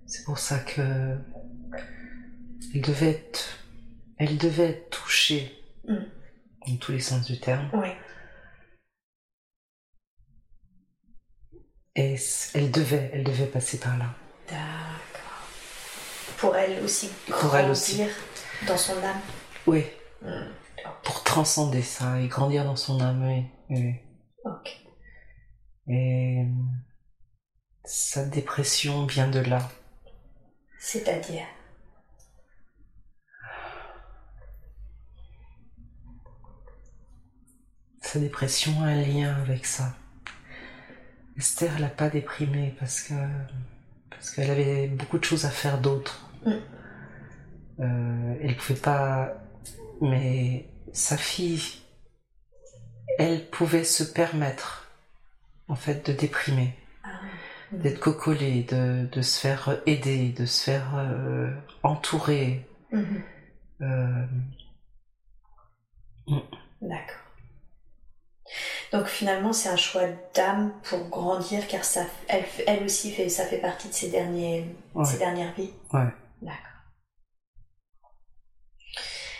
c'est pour ça que elle devait être, elle devait être touchée Mm. dans tous les sens du terme. Oui. Et elle devait, elle devait passer par là. D'accord. Pour elle aussi Pour elle aussi. dans son âme. Oui, Hmm. pour transcender ça et grandir dans son âme. Oui, oui. Ok. Et sa dépression vient de là. C'est-à-dire? Sa dépression a un lien avec ça. Esther l'a pas déprimée parce que parce qu'elle avait beaucoup de choses à faire d'autres. Mm. Euh, elle pouvait pas, mais sa fille, elle pouvait se permettre en fait de déprimer, Ah, d'être cocolée, de, de se faire aider, de se faire euh, entourer. mhm, Euh, D'accord. Donc finalement, c'est un choix d'âme pour grandir, car ça, elle, elle aussi fait, ça fait partie de ses, derniers, Ouais. ses dernières vies. ouais. D'accord.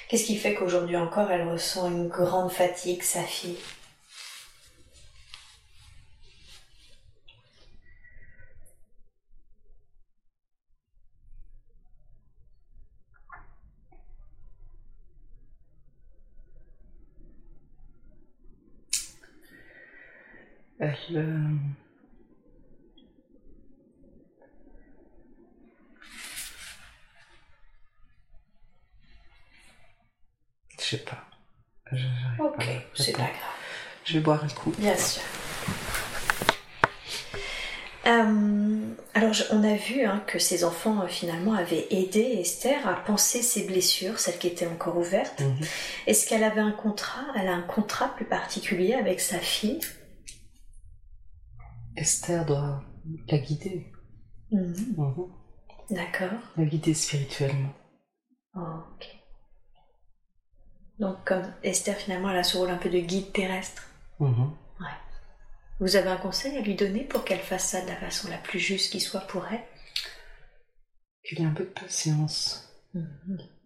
Qu'est-ce qui fait qu'aujourd'hui encore, elle ressent une grande fatigue, sa fille? Elle. euh, Je sais pas. Je- Ok, c'est pas grave. Je vais boire un coup. Bien sûr. Euh, alors, je- on a vu hein, que ces enfants euh, finalement avaient aidé Esther à penser ses blessures, celles qui étaient encore ouvertes. Mhm. Est-ce qu'elle avait un contrat Elle a un contrat plus particulier avec sa fille? Esther doit la guider. Mhm. Mhm. D'accord. La guider spirituellement. Ok. Donc, comme Esther finalement, elle a ce rôle un peu de guide terrestre. Mhm. Vous avez un conseil à lui donner pour qu'elle fasse ça de la façon la plus juste qui soit pour elle? Qu'il y ait un peu de patience.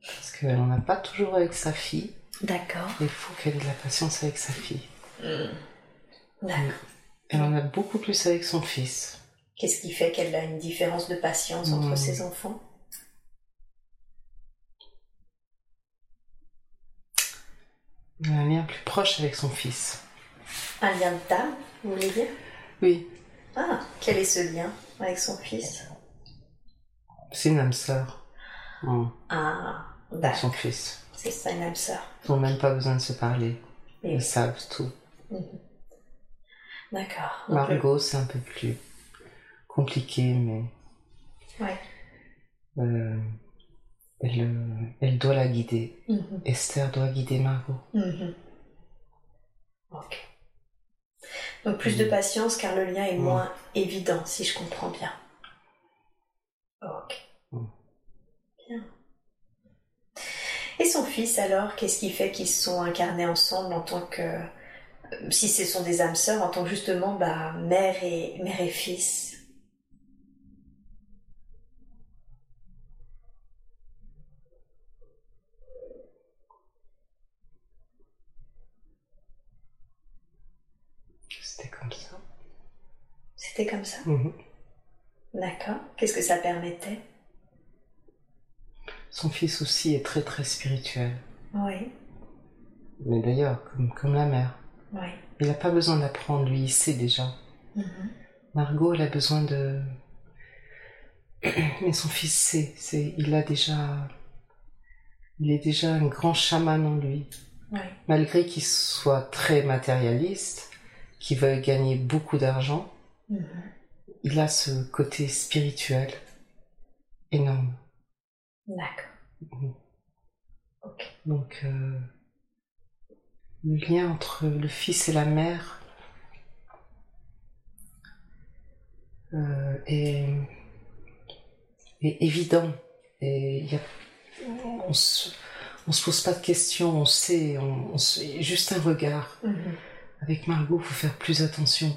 Parce qu'elle n'en a pas toujours avec sa fille. D'accord. Il faut qu'elle ait de la patience avec sa fille. D'accord. Elle en a beaucoup plus avec son fils. Qu'est-ce qui fait qu'elle a une différence de patience entre Mhm. ses enfants? Un lien plus proche avec son fils. Un lien de d'âme, vous voulez dire? Oui, Ah, quel est ce lien avec son fils? C'est une âme sœur. Mhm. Ah, d'accord. son fils. C'est ça, une âme sœur. Ils n'ont même pas besoin de se parler. Oui. Ils savent tout. D'accord. Margot, c'est un peu plus compliqué, mais Ouais. euh, elle, euh, elle doit la guider. Mhm. Esther doit guider Margot. Mhm. Ok. Donc plus de patience car le lien est moins évident, si je comprends bien. Ok. Bien. Et son fils alors, qu'est-ce qui fait qu'ils se sont incarnés ensemble en tant que, si ce sont des âmes sœurs, en tant que justement bah, mère et mère et fils C'était comme ça. C'était comme ça? Mhm. D'accord. Qu'est-ce que ça permettait? Son fils aussi est très très spirituel. Oui, Mais d'ailleurs, comme, comme la mère. Il n'a pas besoin d'apprendre, lui, il sait déjà. Mhm. Margot, elle a besoin de... Mais son fils sait, c'est, il a déjà... Il est déjà un grand chaman en lui. Malgré qu'il soit très matérialiste, qu'il veuille gagner beaucoup d'argent, Mhm. il a ce côté spirituel énorme. D'accord. Ok. Donc, euh, le lien entre le fils et la mère euh, est, est évident. Et il y a, on se, on se pose pas de questions, on sait, on, on se- juste un regard. Mhm. Avec Margot, faut faire plus attention.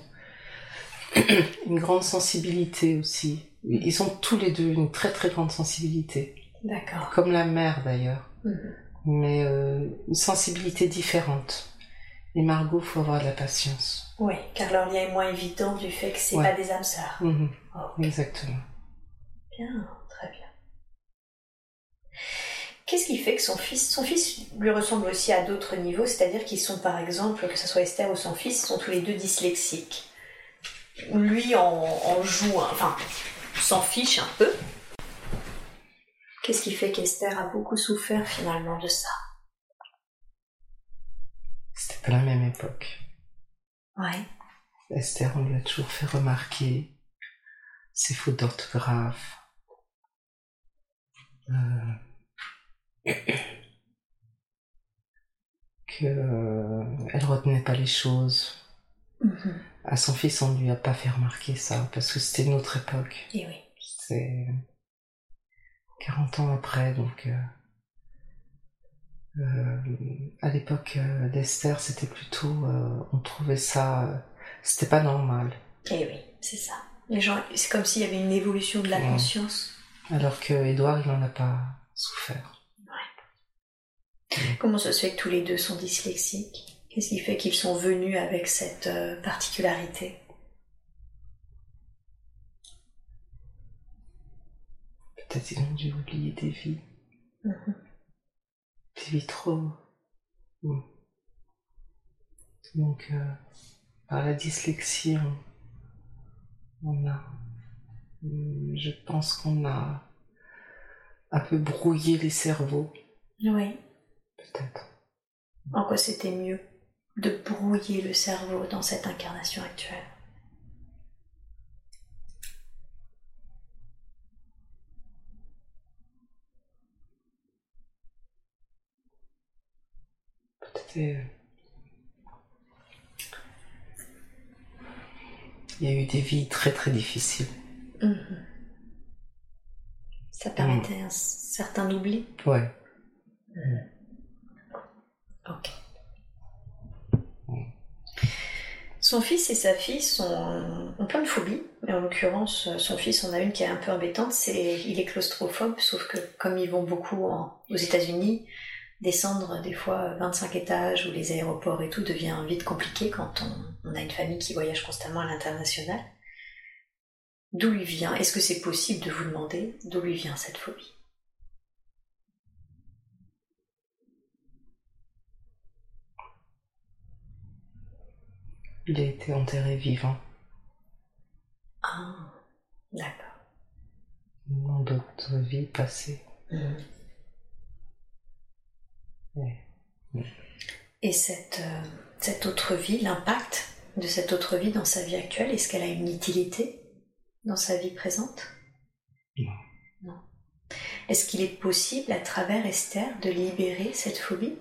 une grande sensibilité aussi. Ils ont tous les deux une très très grande sensibilité, D'accord. comme la mère d'ailleurs, Mhm. Mais euh, une sensibilité différente. Et Margot, faut avoir de la patience. Oui, car leur lien est moins évident du fait que c'est Ouais. pas des âmes sœurs. Mhm, Oh, exactement. bien, très bien. Qu'est-ce qui fait que son fils, son fils lui ressemble aussi à d'autres niveaux, c'est-à-dire qu'ils sont par exemple, que ce soit Esther ou son fils, sont tous les deux dyslexiques. lui en, joue, enfin, s'en fiche un peu. Qu'est-ce qui fait qu'Esther a beaucoup souffert finalement de ça? C'était pas la même époque. Ouais. Esther, on lui a toujours fait remarquer ses fautes d'orthographe. Euh... que euh, elle retenait pas les choses. Mm-hmm. À son fils, on ne lui a pas fait remarquer ça parce que c'était une autre époque. Et oui. C'est 40 ans après, donc. Euh, euh, à l'époque d'Esther, c'était plutôt, on trouvait ça, c'était pas normal. Et oui, c'est ça. Les gens, c'est comme s'il y avait une évolution de la conscience. Alors que Edouard, il n'en a pas souffert. Comment ça se fait que tous les deux sont dyslexiques? Qu'est-ce qui fait qu'ils sont venus avec cette euh, particularité? Peut-être ils ont dû oublier des vies. Mhm. Des vies trop. Donc, euh, par la dyslexie, on, a. Je pense qu'on a un peu brouillé les cerveaux. Oui. Peut-être. En quoi c'était mieux de brouiller le cerveau dans cette incarnation actuelle? Euh, il y a eu des vies très très difficiles. Mhm. Ça permettait un certain oubli Ouais. Mhm. Ok. Son fils et sa fille sont, ont plein de phobies, mais en l'occurrence, son fils en a une qui est un peu embêtante, c'est il est claustrophobe, sauf que comme ils vont beaucoup aux États-Unis, descendre des fois 25 étages ou les aéroports et tout devient vite compliqué quand on, on a une famille qui voyage constamment à l'international. D'où lui vient Est-ce que c'est possible de vous demander d'où lui vient cette phobie? Il a été enterré vivant. Ah, d'accord. Dans d'autres vies passées. Mm. Et cette, euh, cette autre vie, l'impact de cette autre vie dans sa vie actuelle, est-ce qu'elle a une utilité dans sa vie présente? Non. Non. Est-ce qu'il est possible, à travers Esther, de libérer cette phobie?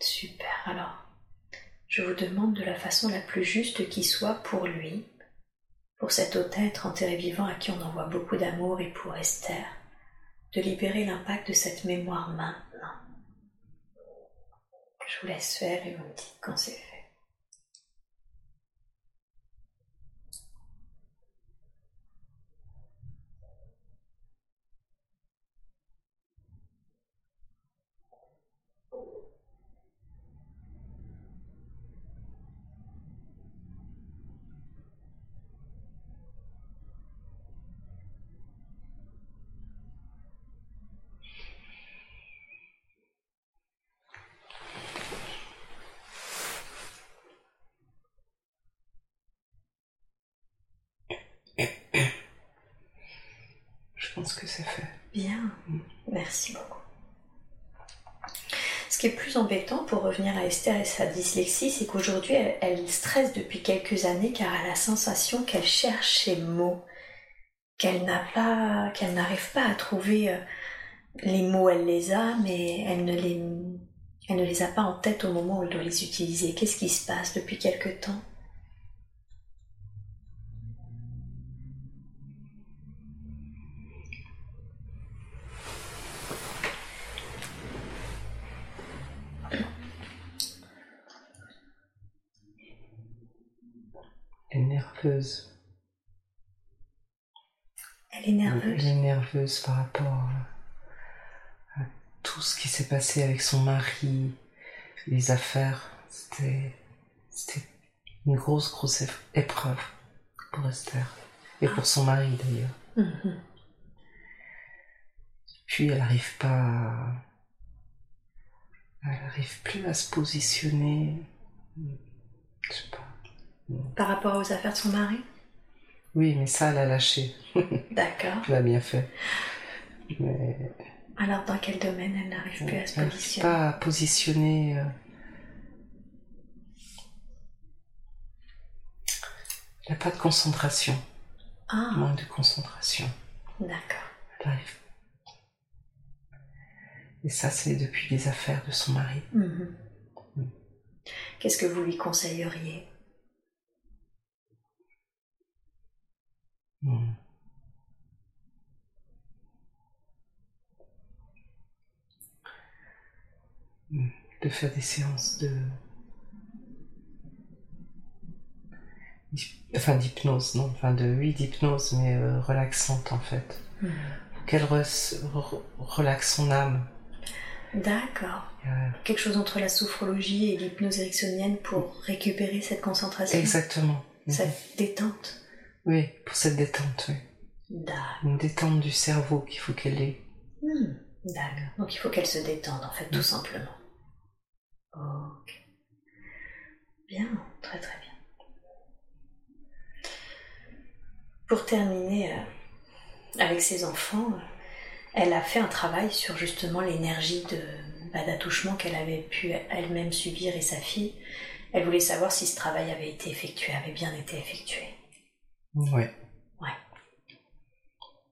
Super, alors, je vous demande de la façon la plus juste qui soit pour lui, pour cet autre être enterré vivant à qui on envoie beaucoup d'amour et pour Esther, de libérer l'impact de cette mémoire maintenant. Je vous laisse faire et vous me dites quand c'est fait. pense que c'est fait. Bien, merci beaucoup. Ce qui est embêtant pour revenir à Esther et sa dyslexie, c'est qu'aujourd'hui elle, stresse depuis quelques années car elle a la sensation qu'elle cherche ses mots, qu'elle n'a pas, qu'elle n'arrive pas à trouver euh, les mots, elle les a, mais elle ne les, elle ne les a pas en tête au moment où elle doit les utiliser. Qu'est-ce qui se passe depuis quelque temps? Nerveuse. Elle est nerveuse. Elle est nerveuse par rapport à, tout ce qui s'est passé avec son mari, les affaires. C'était, c'était une grosse, grosse épreuve pour Esther. Et pour son mari d'ailleurs. Mhm. Puis elle n'arrive pas Elle n'arrive plus à se positionner Je sais pas. Par rapport aux affaires de son mari? Oui, mais ça, elle a lâché. D'accord. Elle a bien fait. Mais Alors, dans quel domaine elle n'arrive plus à se elle n'arrive positionner pas à positionner. euh, Elle n'a pas de concentration. Ah, Manque de concentration. d'accord. Elle arrive. Et ça, c'est depuis les affaires de son mari. Mhm. Qu'est-ce que vous lui conseilleriez? Hmm. De faire des séances de. Enfin, d'hypnose, non, enfin, de, oui, d'hypnose, mais euh, relaxante en fait. Pour qu'elle re- re- relaxe son âme. D'accord. Euh, Quelque chose entre la sophrologie et l'hypnose ericksonienne pour récupérer cette concentration exactement. Cette détente Oui, pour cette détente, oui. D'accord. Une détente du cerveau qu'il faut qu'elle ait. Hmm, D'accord. Donc il faut qu'elle se détende en fait, tout simplement. Ok. Bien, très très bien. Pour terminer euh, avec ses enfants, euh, elle a fait un travail sur justement l'énergie de bah, d'attouchement qu'elle avait pu elle-même subir et sa fille. Elle voulait savoir si ce travail avait été effectué, avait bien été effectué. Ouais. Ouais.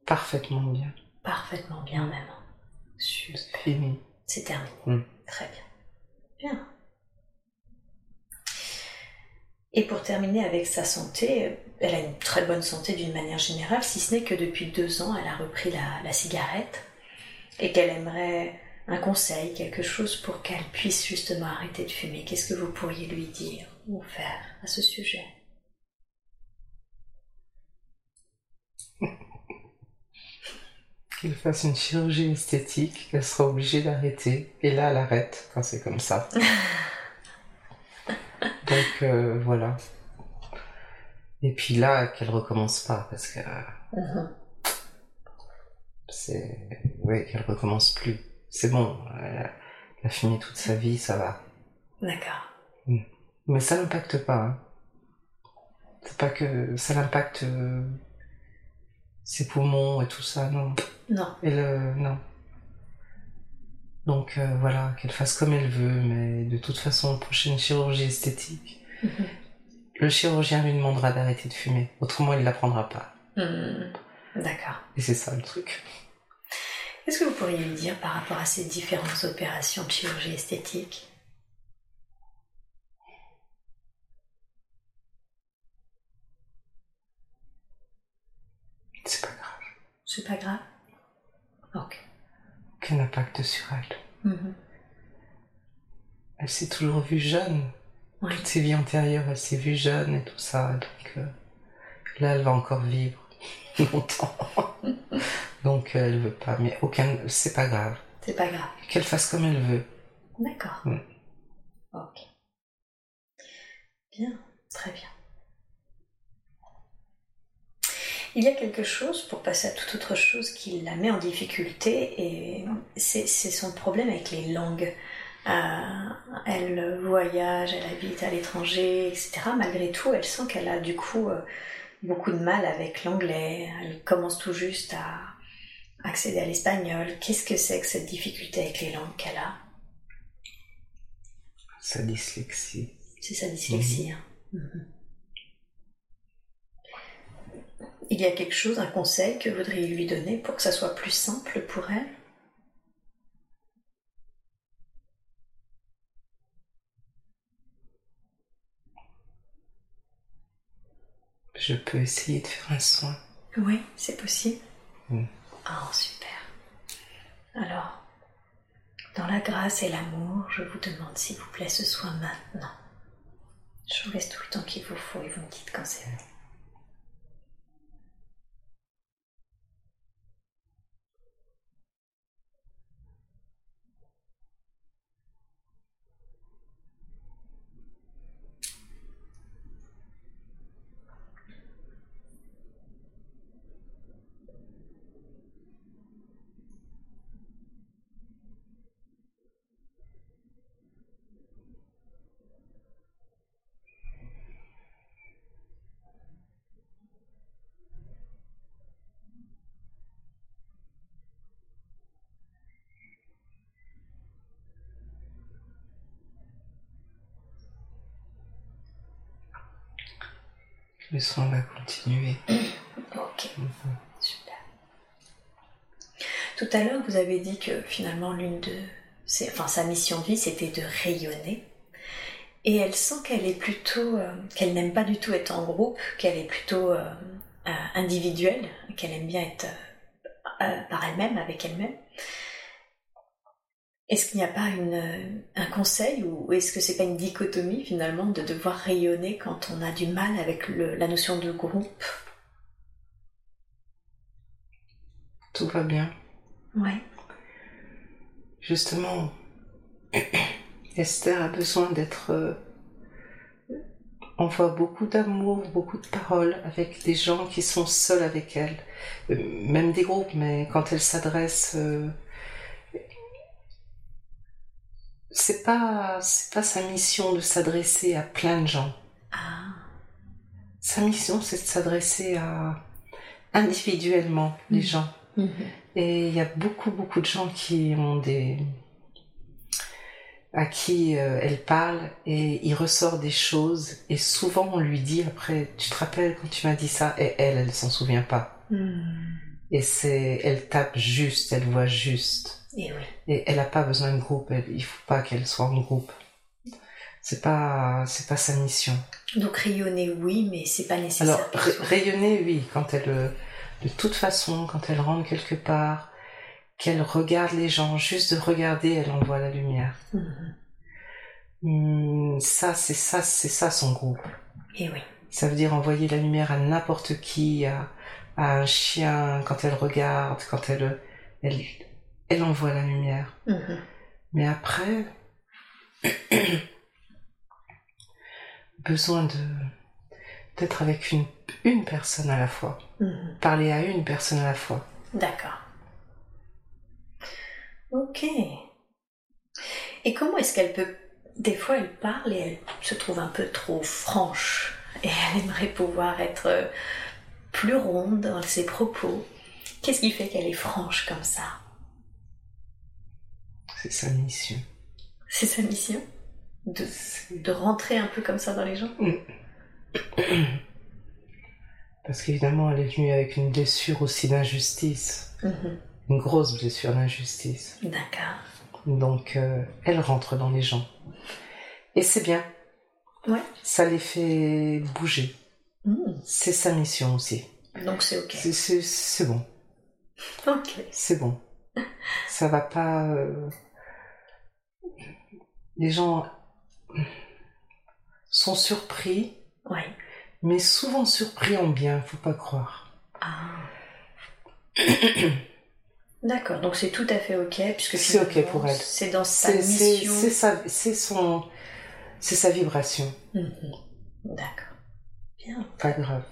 Parfaitement bien. Parfaitement bien même. Super. Fini. C'est terminé. Mm. Très bien. Bien. Et pour terminer avec sa santé, elle a une très bonne santé d'une manière générale, si ce n'est que depuis deux ans, elle a repris la, la cigarette et qu'elle aimerait un conseil, quelque chose pour qu'elle puisse justement arrêter de fumer. Qu'est-ce que vous pourriez lui dire ou faire à ce sujet? Qu'elle fasse une chirurgie esthétique, qu'elle sera obligée d'arrêter. Et là, elle arrête quand c'est comme ça. Donc euh, voilà. Et puis là, qu'elle recommence pas, parce que euh, Mhm. c'est. Oui, qu'elle recommence plus. C'est bon, elle a, elle a fumé toute sa vie, ça va. D'accord. Mais ça n'impacte pas. hein. C'est pas que ça l'impacte euh, ses poumons et tout ça, non. Non. Et le, non. Donc euh, voilà, qu'elle fasse comme elle veut, mais de toute façon, prochaine chirurgie esthétique, le chirurgien lui demandera d'arrêter de fumer. Autrement, il la prendra pas. Mhm. D'accord. Et c'est ça le truc. Qu'est-ce que vous pourriez lui dire par rapport à ces différentes opérations de chirurgie esthétique C'est pas grave. C'est pas grave Ok. Aucun impact sur elle. Mhm. Elle s'est toujours vue jeune. Toutes ses vies antérieures, elle s'est vue jeune et tout ça. Donc euh, là, elle va encore vivre longtemps. donc euh, elle veut pas. Mais aucun, c'est pas grave. C'est pas grave. Qu'elle fasse comme elle veut. D'accord. Mm. Ok. Bien, très bien. Il y a quelque chose, pour passer à toute autre chose, qui la met en difficulté, et c'est son problème avec les langues. Euh, elle voyage, elle habite à l'étranger, etc. Malgré tout, elle sent qu'elle a du coup euh, beaucoup de mal avec l'anglais. Elle commence tout juste à accéder à l'espagnol. Qu'est-ce que c'est que cette difficulté avec les langues qu'elle a? Sa dyslexie. C'est sa dyslexie. hein. Mhm. Il y a quelque chose, un conseil que vous voudriez lui donner pour que ça soit plus simple pour elle? Je peux essayer de faire un soin. Oui, c'est possible. Mm. Oh, super. Alors, dans la grâce et l'amour, je vous demande s'il vous plaît ce soin maintenant. Je vous laisse tout le temps qu'il vous faut et vous me dites quand c'est bon. Le soin va continuer. ok, super. Tout à l'heure, vous avez dit que finalement, l'une de ses, enfin, sa mission de vie, c'était de rayonner. Et elle sent qu'elle est plutôt, euh, qu'elle n'aime pas du tout être en groupe, qu'elle est plutôt euh, euh, individuelle, qu'elle aime bien être par elle-même, avec elle-même. Est-ce qu'il n'y a pas une, un conseil ou est-ce que c'est pas une dichotomie finalement de devoir rayonner quand on a du mal avec le, la notion de groupe? Tout va bien. Ouais. Justement, Esther a besoin d'être... Euh, on voit beaucoup d'amour, beaucoup de paroles avec des gens qui sont seuls avec elle. Euh, même des groupes, mais quand elle s'adresse... Euh, c'est pas c'est pas sa mission de s'adresser à plein de gens. Ah. Sa mission c'est de s'adresser à individuellement les Mhm. gens. Mhm. Et il y a beaucoup beaucoup de gens qui ont des à qui euh, elle parle et il ressort des choses et souvent on lui dit après tu te rappelles quand tu m'as dit ça? Et elle elle s'en souvient pas Hmm. et c'est elle tape juste elle voit juste Et oui. et elle a pas besoin de groupe elle- il faut pas qu'elle soit en groupe c'est pas c'est pas sa mission Donc rayonner, oui, mais c'est pas nécessaire. alors rayonner oui quand elle euh, de toute façon quand elle rentre quelque part qu'elle regarde les gens juste de regarder elle envoie la lumière Mhm. Hmm, ça c'est ça c'est ça son groupe Et oui. Ça veut dire envoyer la lumière à n'importe qui, à, à un chien quand elle regarde, quand elle, elle, elle envoie la lumière. Mhm. Mais après, besoin de d'être avec une, une personne à la fois, Mhm. parler à une personne à la fois. D'accord. Ok. Et comment est-ce qu'elle peut... Des fois, elle parle et elle se trouve un peu trop franche. Et elle aimerait pouvoir être plus ronde dans ses propos. Qu'est-ce qui fait qu'elle est franche comme ça? C'est sa mission. C'est sa mission de, de rentrer un peu comme ça dans les gens Parce qu'évidemment, elle est venue avec une blessure aussi d'injustice, Mhm. une grosse blessure d'injustice. D'accord. Donc, euh, elle rentre dans les gens. Et c'est bien. Ouais. Ça les fait bouger. Mhm. C'est sa mission aussi. Donc c'est ok. C'est bon. Ok. C'est bon. Ça va pas. euh, Les gens sont surpris, mais souvent surpris en bien, faut pas croire. Ah. D'accord, donc c'est tout à fait ok, puisque C'est ok pour elle. C'est dans sa mission. c'est sa, c'est son, c'est sa vibration. Mhm. D'accord. Bien. Pas grave.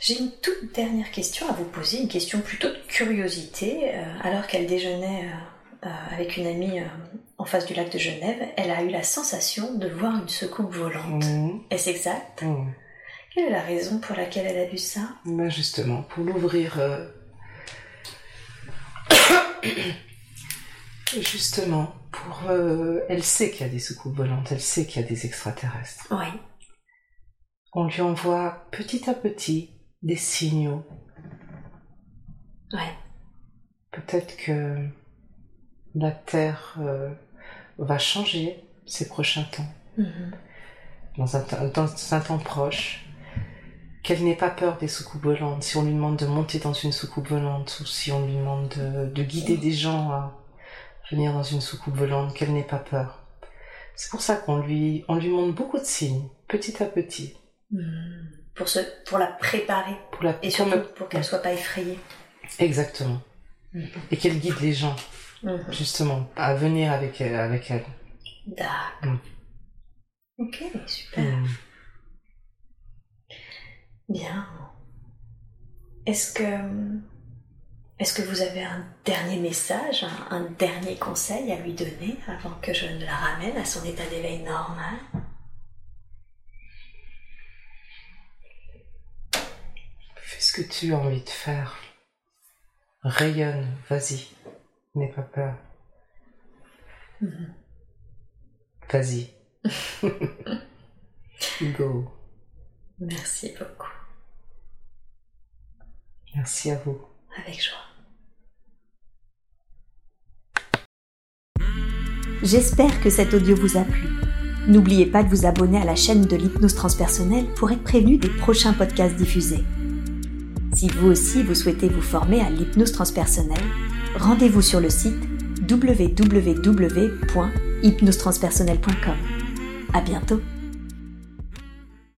J'ai une toute dernière question à vous poser, une question plutôt de curiosité. Euh, alors qu'elle déjeunait euh, euh, avec une amie euh, en face du lac de Genève, elle a eu la sensation de voir une soucoupe volante. Mhm. Est-ce exact? Mhm. Quelle est la raison pour laquelle elle a vu ça? Ben justement, pour l'ouvrir. euh, justement, pour. Elle sait qu'il y a des soucoupes volantes, elle sait qu'il y a des extraterrestres. Oui. On lui envoie petit à petit des signaux. Ouais. Peut-être que la Terre euh, va changer ces prochains temps, Mhm. dans un, temps- dans un temps proche. Qu'elle n'ait pas peur des soucoupes volantes. Si on lui demande de monter dans une soucoupe volante ou si on lui demande de, de guider des gens à venir dans une soucoupe volante, qu'elle n'ait pas peur. C'est pour ça qu'on lui, on lui montre beaucoup de signes, petit à petit, Mhm. Pour, se, pour la préparer pour la et pour surtout me- pour qu'elle soit pas effrayée. exactement, Mhm. et qu'elle guide les gens Mhm. justement à venir avec elle, avec elle. D'accord. Mm. Ok, super. Mm. Bien. Est-ce que est-ce que vous avez un dernier message, un, un dernier conseil à lui donner avant que je ne la ramène à son état d'éveil normal? Fais ce que tu as envie de faire. Rayonne, vas-y. N'aie pas peur. Mhm. Vas-y. Go. Merci beaucoup. Merci à vous. Avec joie. J'espère que cet audio vous a plu. N'oubliez pas de vous abonner à la chaîne de l'hypnose transpersonnelle pour être prévenu des prochains podcasts diffusés. Si vous aussi vous souhaitez vous former à l'hypnose transpersonnelle, rendez-vous sur le site www.hypnosetranspersonnelle.com. À bientôt!